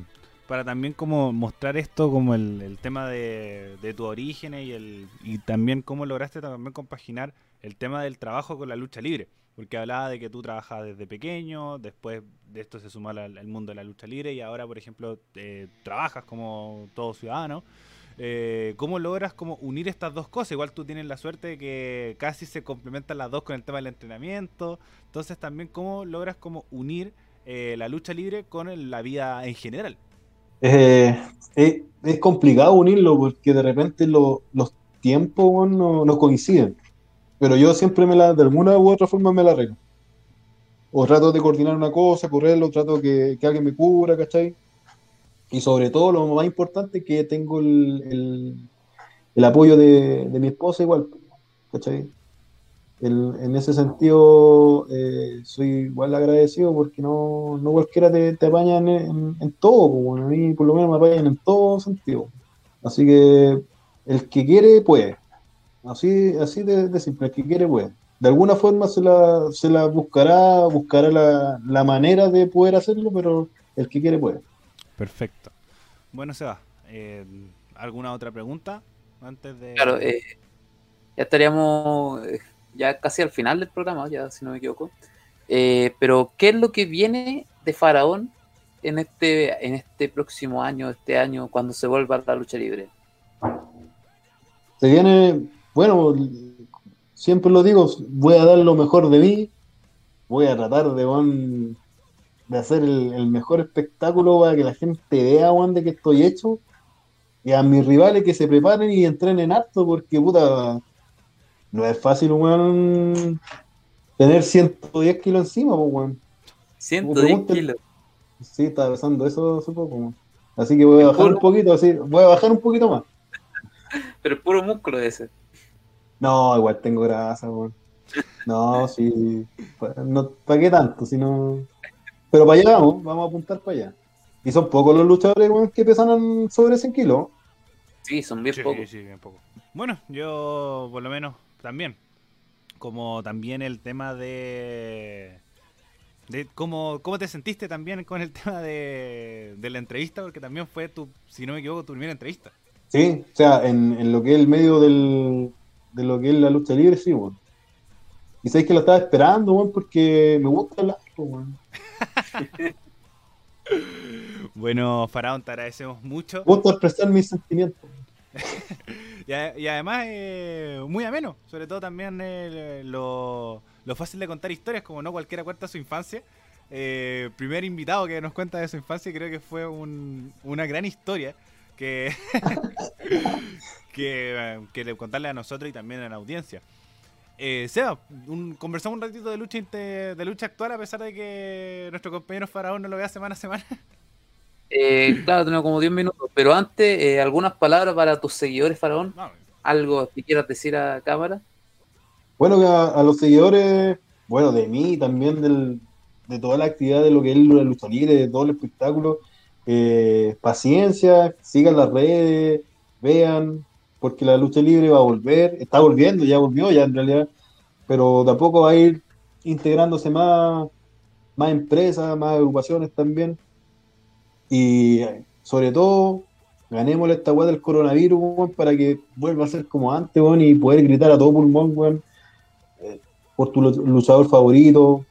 para también como mostrar esto como el, el tema de, de tu origen y, el, y también cómo lograste también compaginar el tema del trabajo con la lucha libre. Porque hablaba de que tú trabajas desde pequeño, después de esto se sumó al mundo de la lucha libre y ahora, por ejemplo, eh, trabajas como todo ciudadano. Eh, ¿Cómo logras como unir estas dos cosas? Igual tú tienes la suerte de que casi se complementan las dos con el tema del entrenamiento. Entonces también cómo logras como unir eh, la lucha libre con la vida en general. Es, complicado unirlo porque de repente lo- los tiempos no coinciden. Pero yo siempre me la, de alguna u otra forma me la arreglo. O trato de coordinar una cosa, correrlo, trato que, que alguien me cubra, ¿cachai? Y sobre todo lo más importante que tengo el, el- apoyo de, de mi esposa igual, ¿cachai? el- en ese sentido eh, soy igual agradecido porque no, no cualquiera te, te apaña en, en- todo, bueno, a mí por lo menos me apañan en todo sentido. Así que el que quiere puede. Así, así de, de simple, el que quiere puede. De alguna forma se la, se la buscará, buscará la, la manera de poder hacerlo, pero el que quiere puede. Perfecto. Bueno, Seba, eh, ¿alguna otra pregunta antes de...? Claro, eh, ya estaríamos eh, ya casi al final del programa, ya si no me equivoco. Eh, pero, ¿qué es lo que viene de Faraón en este, en este próximo año, este año, cuando se vuelva a la lucha libre? Se viene, bueno, siempre lo digo, voy a dar lo mejor de mí, voy a tratar de, de hacer el, el mejor espectáculo para que la gente vea, weón, de que estoy hecho, y a mis rivales que se preparen y entrenen harto, porque, puta, no es fácil, weón, tener 110 kilos encima, pues, weón. 110 pregúntale. kilos. Sí, estaba pensando eso hace poco, weón. Así que voy a bajar Puro. un poquito, así, voy a bajar un poquito más. Pero puro músculo ese. No, igual tengo grasa, weón. No, sí. No, ¿Para qué tanto? Si no... Pero para allá vamos, vamos a apuntar para allá. Y son pocos los luchadores weón, que pesan sobre 100 kilos. Sí, son bien Sí, pocos. sí, bien poco. Bueno, yo por lo menos también. Como también el tema de... de cómo, ¿Cómo te sentiste también con el tema de, de la entrevista? Porque también fue tu, si no me equivoco, tu primera entrevista. Sí, o sea, en, en lo que es el medio del, de lo que es la lucha libre, sí, weón. Y sabéis que lo estaba esperando, weón, porque me gusta hablar, weón. Bueno, Faraón, te agradecemos mucho. Me gusta expresar mis sentimientos. Y, a- y además, eh, muy ameno. Sobre todo también eh, lo, lo fácil de contar historias, como no cualquiera cuenta su infancia. Eh, primer invitado que nos cuenta de su infancia, creo que fue un- una gran historia que, que, que le contarle a nosotros y también a la audiencia. Eh, Seba, un- conversamos un ratito de lucha de lucha actual a pesar de que nuestro compañero Faraón no lo vea semana a semana. Eh, claro, tenemos como 10 minutos. Pero antes, eh, algunas palabras para tus seguidores, Faraón. Algo que quieras decir a cámara. Bueno, que a, a los seguidores, bueno, de mí también, del, de toda la actividad de lo que es la lucha libre, de todo el espectáculo, eh, paciencia, sigan las redes, vean, porque la lucha libre va a volver, está volviendo, ya volvió ya en realidad, pero tampoco va a ir integrándose más, más empresas, más agrupaciones también. Y eh, sobre todo, ganémosle esta weá del coronavirus, para que vuelva a ser como antes, y poder gritar a todo pulmón, eh, por tu lu- luchador favorito,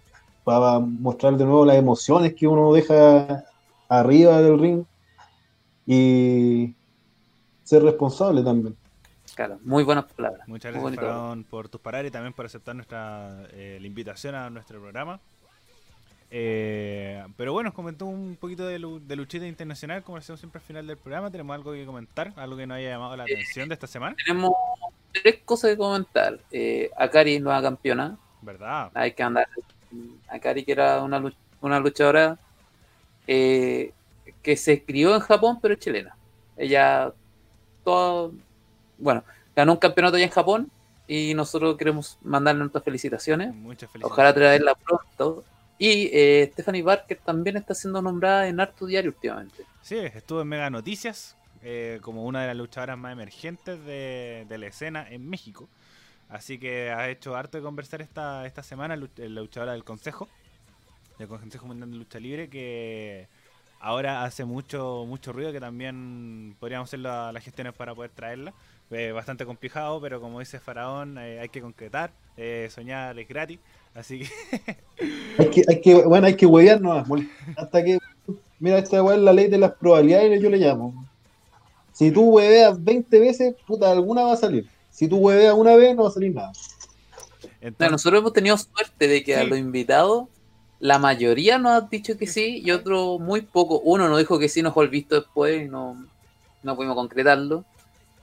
para mostrar de nuevo las emociones que uno deja arriba del ring y ser responsable también. Claro, muy buenas palabras. Muchas gracias. Faraón, por tus palabras y también por aceptar nuestra eh, la invitación a nuestro programa. Eh, pero bueno, comentó un poquito de, de luchita internacional, como hacemos siempre al final del programa. ¿Tenemos algo que comentar? ¿Algo que nos haya llamado la atención de esta semana? Tenemos tres cosas que comentar. Eh, Akari, nueva campeona. ¿Verdad? Hay que andar. Akari, que era una, luch- una luchadora eh, que se crió en Japón, pero es chilena. Ella, todo, bueno, ganó un campeonato allá en Japón y nosotros queremos mandarle nuestras felicitaciones. Muchas felicidades. Ojalá traerla pronto. Y eh, Stephanie Barker también está siendo nombrada en Harto Diario últimamente. Sí, estuvo en Mega Noticias eh, como una de las luchadoras más emergentes de, de la escena en México. Así que ha hecho harto de conversar esta, esta semana la luchadora del Consejo, del Consejo Mundial de Lucha Libre, que ahora hace mucho mucho ruido, que también podríamos hacer la- las gestiones para poder traerla. Eh, bastante complicado, pero como dice Faraón, eh, hay que concretar, eh, soñar es gratis. Así que Hay que, hay que, bueno, hay que huevear nomás, hasta que, mira, esta weá es la ley de las probabilidades, yo le llamo. Si tú hueveas 20 veces, puta, alguna va a salir. Si tú hueveas una vez, no va a salir nada. Nosotros hemos tenido suerte de que a Sí. los invitados, la mayoría nos ha dicho que sí y otro muy poco. Uno nos dijo que sí, nos fue el visto después y no, no pudimos concretarlo.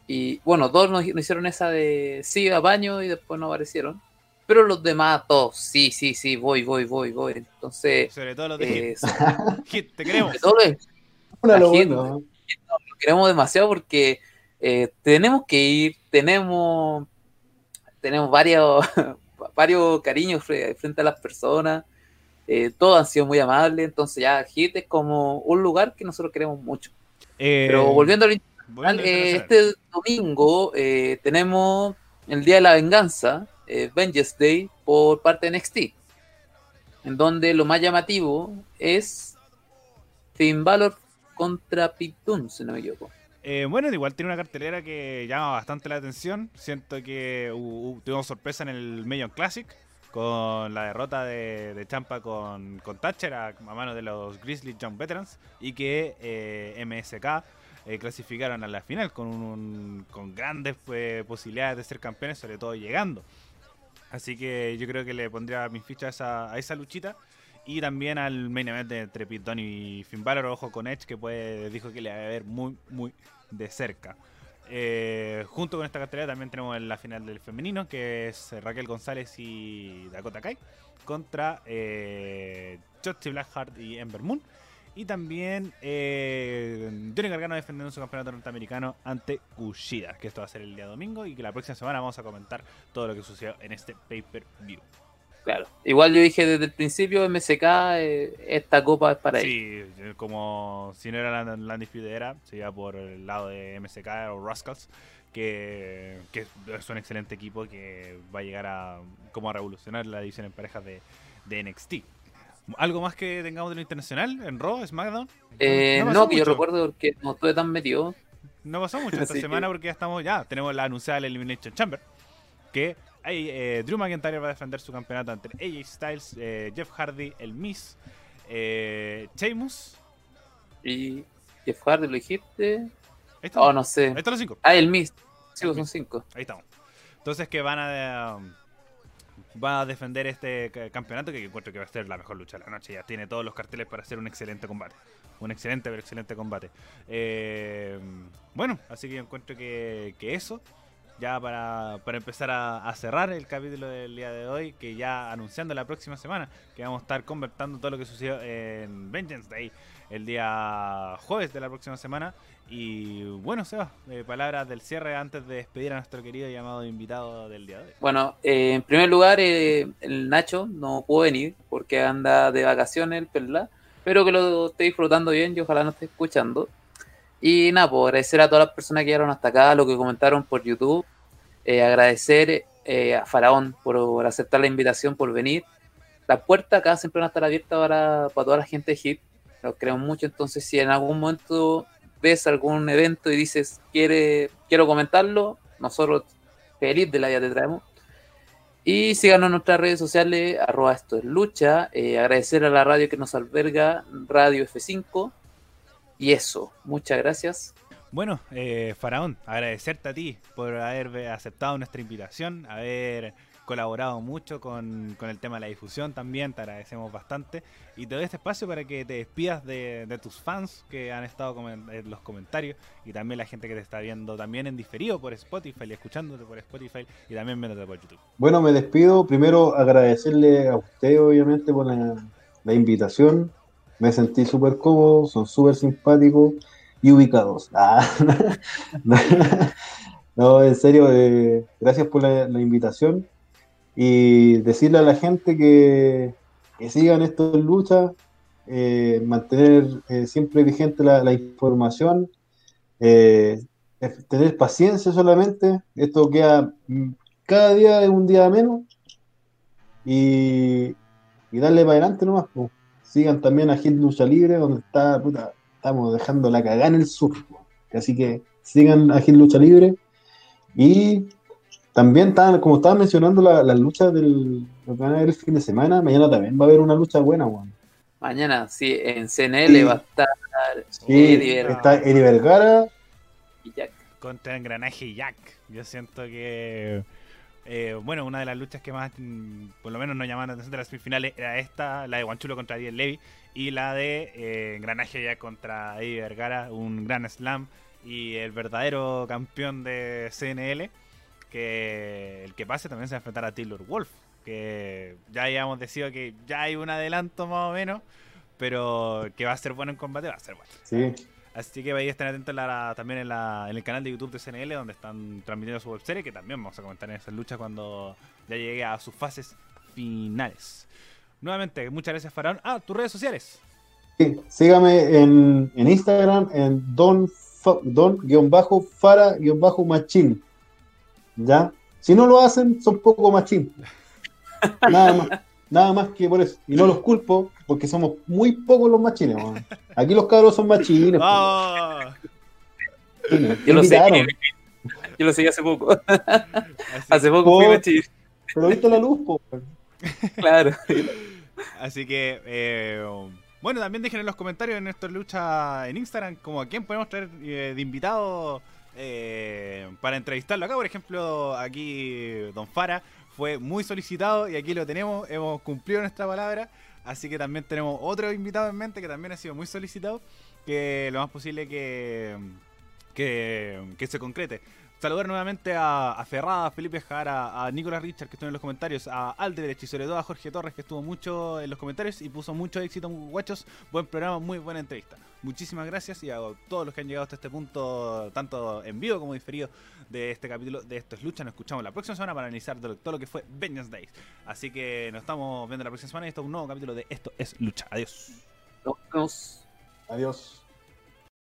Y bueno, dos nos, nos hicieron esa de sí, a baño y después no aparecieron. Pero los demás, todos, sí, sí, sí, voy, voy, voy, voy. Entonces, sobre todo los de eh, Hit. Hit, te queremos. sobre todo lo- Una lo La gente- bueno, ¿no? lo queremos demasiado porque eh, tenemos que ir, tenemos tenemos varios varios cariños frente a las personas. Eh, todos han sido muy amables, entonces ya Hit es como un lugar que nosotros queremos mucho. Eh, Pero volviendo al al eh, este domingo eh, tenemos el Día de la Venganza, Vengeance Day, por parte de NXT, en donde lo más llamativo es Finn Balor contra Dunne, si no me equivoco. Eh, bueno, igual tiene una cartelera que llama bastante la atención. Siento que hu- hu- tuvimos sorpresa en el Million Classic con la derrota de, de Champa con, con Thatcher a, a mano de los Grizzly Young Veterans y que eh, MSK eh, clasificaron a la final con, un- con grandes eh, posibilidades de ser campeones, sobre todo llegando. Así que yo creo que le pondría mis fichas a esa, a esa luchita. Y también al main event entre Dunne y Finn ojo con Edge, que puede, dijo que le va a ver muy, muy de cerca. Eh, junto con esta cartelera también tenemos la final del femenino, que es Raquel González y Dakota Kai, contra eh, Shotzi Blackheart y Ember Moon. Y también eh, Johnny Gargano defendiendo su campeonato norteamericano ante Kushida, que esto va a ser el día domingo y que la próxima semana vamos a comentar todo lo que sucedió en este pay-per-view. Claro. Igual yo dije desde el principio, MSK, eh, esta copa es para ellos. Sí, eh, como si no era la, la Undisputed Era, se iba por el lado de MSK o Rascals, que, que es un excelente equipo que va a llegar a como a revolucionar la división en parejas de, de NXT. ¿Algo más que tengamos de lo internacional en Raw, SmackDown? Eh, no, que yo recuerdo porque no estuve tan metido. No pasó mucho esta semana que- porque ya estamos ya. Tenemos la anunciada la Elimination Chamber. Que eh, Drew McIntyre va a defender su campeonato ante AJ Styles, eh, Jeff Hardy, el Miz, eh, Sheamus. Y Jeff Hardy, lo dijiste. Oh, no sé. Ahí están los cinco. Ah, el Mist. Sí, El son cinco. Ahí estamos. Entonces que van a um, va a defender este ca- campeonato que encuentro que va a ser la mejor lucha de la noche. Ya tiene todos los carteles para hacer un excelente combate. Un excelente, pero excelente combate. Eh, bueno, así que yo encuentro que, que eso, ya para, para empezar a, cerrar el capítulo del día de hoy, que ya anunciando la próxima semana, que vamos a estar convertando todo lo que sucedió en Vengeance Day el día jueves de la próxima semana. Y bueno, Seba, eh, palabras del cierre antes de despedir a nuestro querido llamado invitado del día de hoy. Bueno, eh, en primer lugar, eh, el Nacho no pudo venir porque anda de vacaciones, el que lo esté disfrutando bien y ojalá no esté escuchando. Y nada, pues agradecer a todas las personas que llegaron hasta acá, lo que comentaron por YouTube. Eh, agradecer eh, a Faraón por, aceptar la invitación, por venir. Las puertas acá siempre van a estar abiertas para, para toda la gente de HIT. Los queremos mucho, entonces si en algún momento ves algún evento y dices, quiere, quiero comentarlo, nosotros feliz de la vida te traemos. Y síganos en nuestras redes sociales, arroba esto es lucha. eh, agradecer a la radio que nos alberga, Radio F5. Y eso, muchas gracias. Bueno, eh, Faraón, agradecerte a ti por haber eh, aceptado nuestra invitación, haber colaborado mucho con, con el tema de la difusión también, te agradecemos bastante. Y te doy este espacio para que te despidas de, de tus fans que han estado en los comentarios y también la gente que te está viendo también en diferido por Spotify y escuchándote por Spotify y también viéndote por YouTube. Bueno, me despido. Primero agradecerle a usted, obviamente, por la, la invitación. Me sentí súper cómodo, son súper simpáticos y ubicados. Ah, no, en serio, eh, gracias por la, invitación. Y decirle a la gente que, que sigan esto en lucha, eh, mantener eh, siempre vigente la, información, eh, tener paciencia solamente. Esto queda mm, cada día es un día menos y, y darle para adelante nomás. po. Sigan también a Hit Lucha Libre, donde está, puta, estamos dejando la cagada en el sur. Así que sigan a Hit Lucha Libre. Y también, estaban- como estaba mencionando, la- las luchas del lo que van a haber el fin de semana, mañana también va a haber una lucha buena, weón. Mañana, sí, en CNL Sí. va a estar Sí, Eddie Ver- está Eddie Vergara, y Jack. Contra Engranaje Jack. Yo siento que, eh, bueno, una de las luchas que más, mm, por lo menos nos llamaban la atención de las semifinales era esta, la de Guanchulo contra Ariel Levy y la de eh, Engranaje Jack contra Eddie Vergara, un gran slam y el verdadero campeón de CNL, que el que pase también se va a enfrentar a Taylor Wolf, que ya habíamos decidido que ya hay un adelanto más o menos, pero que va a ser bueno en combate, va a ser bueno. sí. Así que ahí estén atentos la- también en, la- en el canal de YouTube de CNL, donde están transmitiendo su webserie, que también vamos a comentar en esa lucha cuando ya llegue a sus fases finales. Nuevamente, muchas gracias, Faraón. Ah, tus redes sociales. Sí, sígame en, en Instagram en don, fa- don-fara-machín. ¿Ya? Si no lo hacen, son poco machín. Nada más. Nada más que por eso. Y no los culpo, porque somos muy pocos los machines. weón. Aquí los cabros son machines. ¡Vamos! pues, machines. Yo lo sé. Yo lo sé hace poco. Así, Hace poco fui Oh. machín. Pero viste la luz, po. Claro. así que, eh, bueno, también dejen en los comentarios en nuestra lucha en Instagram como a quién podemos traer eh, de invitado eh, para entrevistarlo acá. Por ejemplo, aquí Don Fara fue muy solicitado y aquí lo tenemos, hemos cumplido nuestra palabra. Así que también tenemos otro invitado en mente que también ha sido muy solicitado, que lo más posible que, que, que se concrete. Saludar nuevamente a, a Ferrada, a Felipe Jara, a Nicolás Richard, que estuvo en los comentarios, a Aldebrech y sobre todo a Jorge Torres, que estuvo mucho en los comentarios y puso mucho éxito, guachos. Buen programa, muy buena entrevista. Muchísimas gracias y a todos los que han llegado hasta este punto, tanto en vivo como diferido, de este capítulo de Esto es Lucha. Nos escuchamos la próxima semana para analizar todo lo que fue Vengeance Days. Así que nos estamos viendo la próxima semana y esto es un nuevo capítulo de Esto es Lucha. Adiós. Nos vemos. Adiós.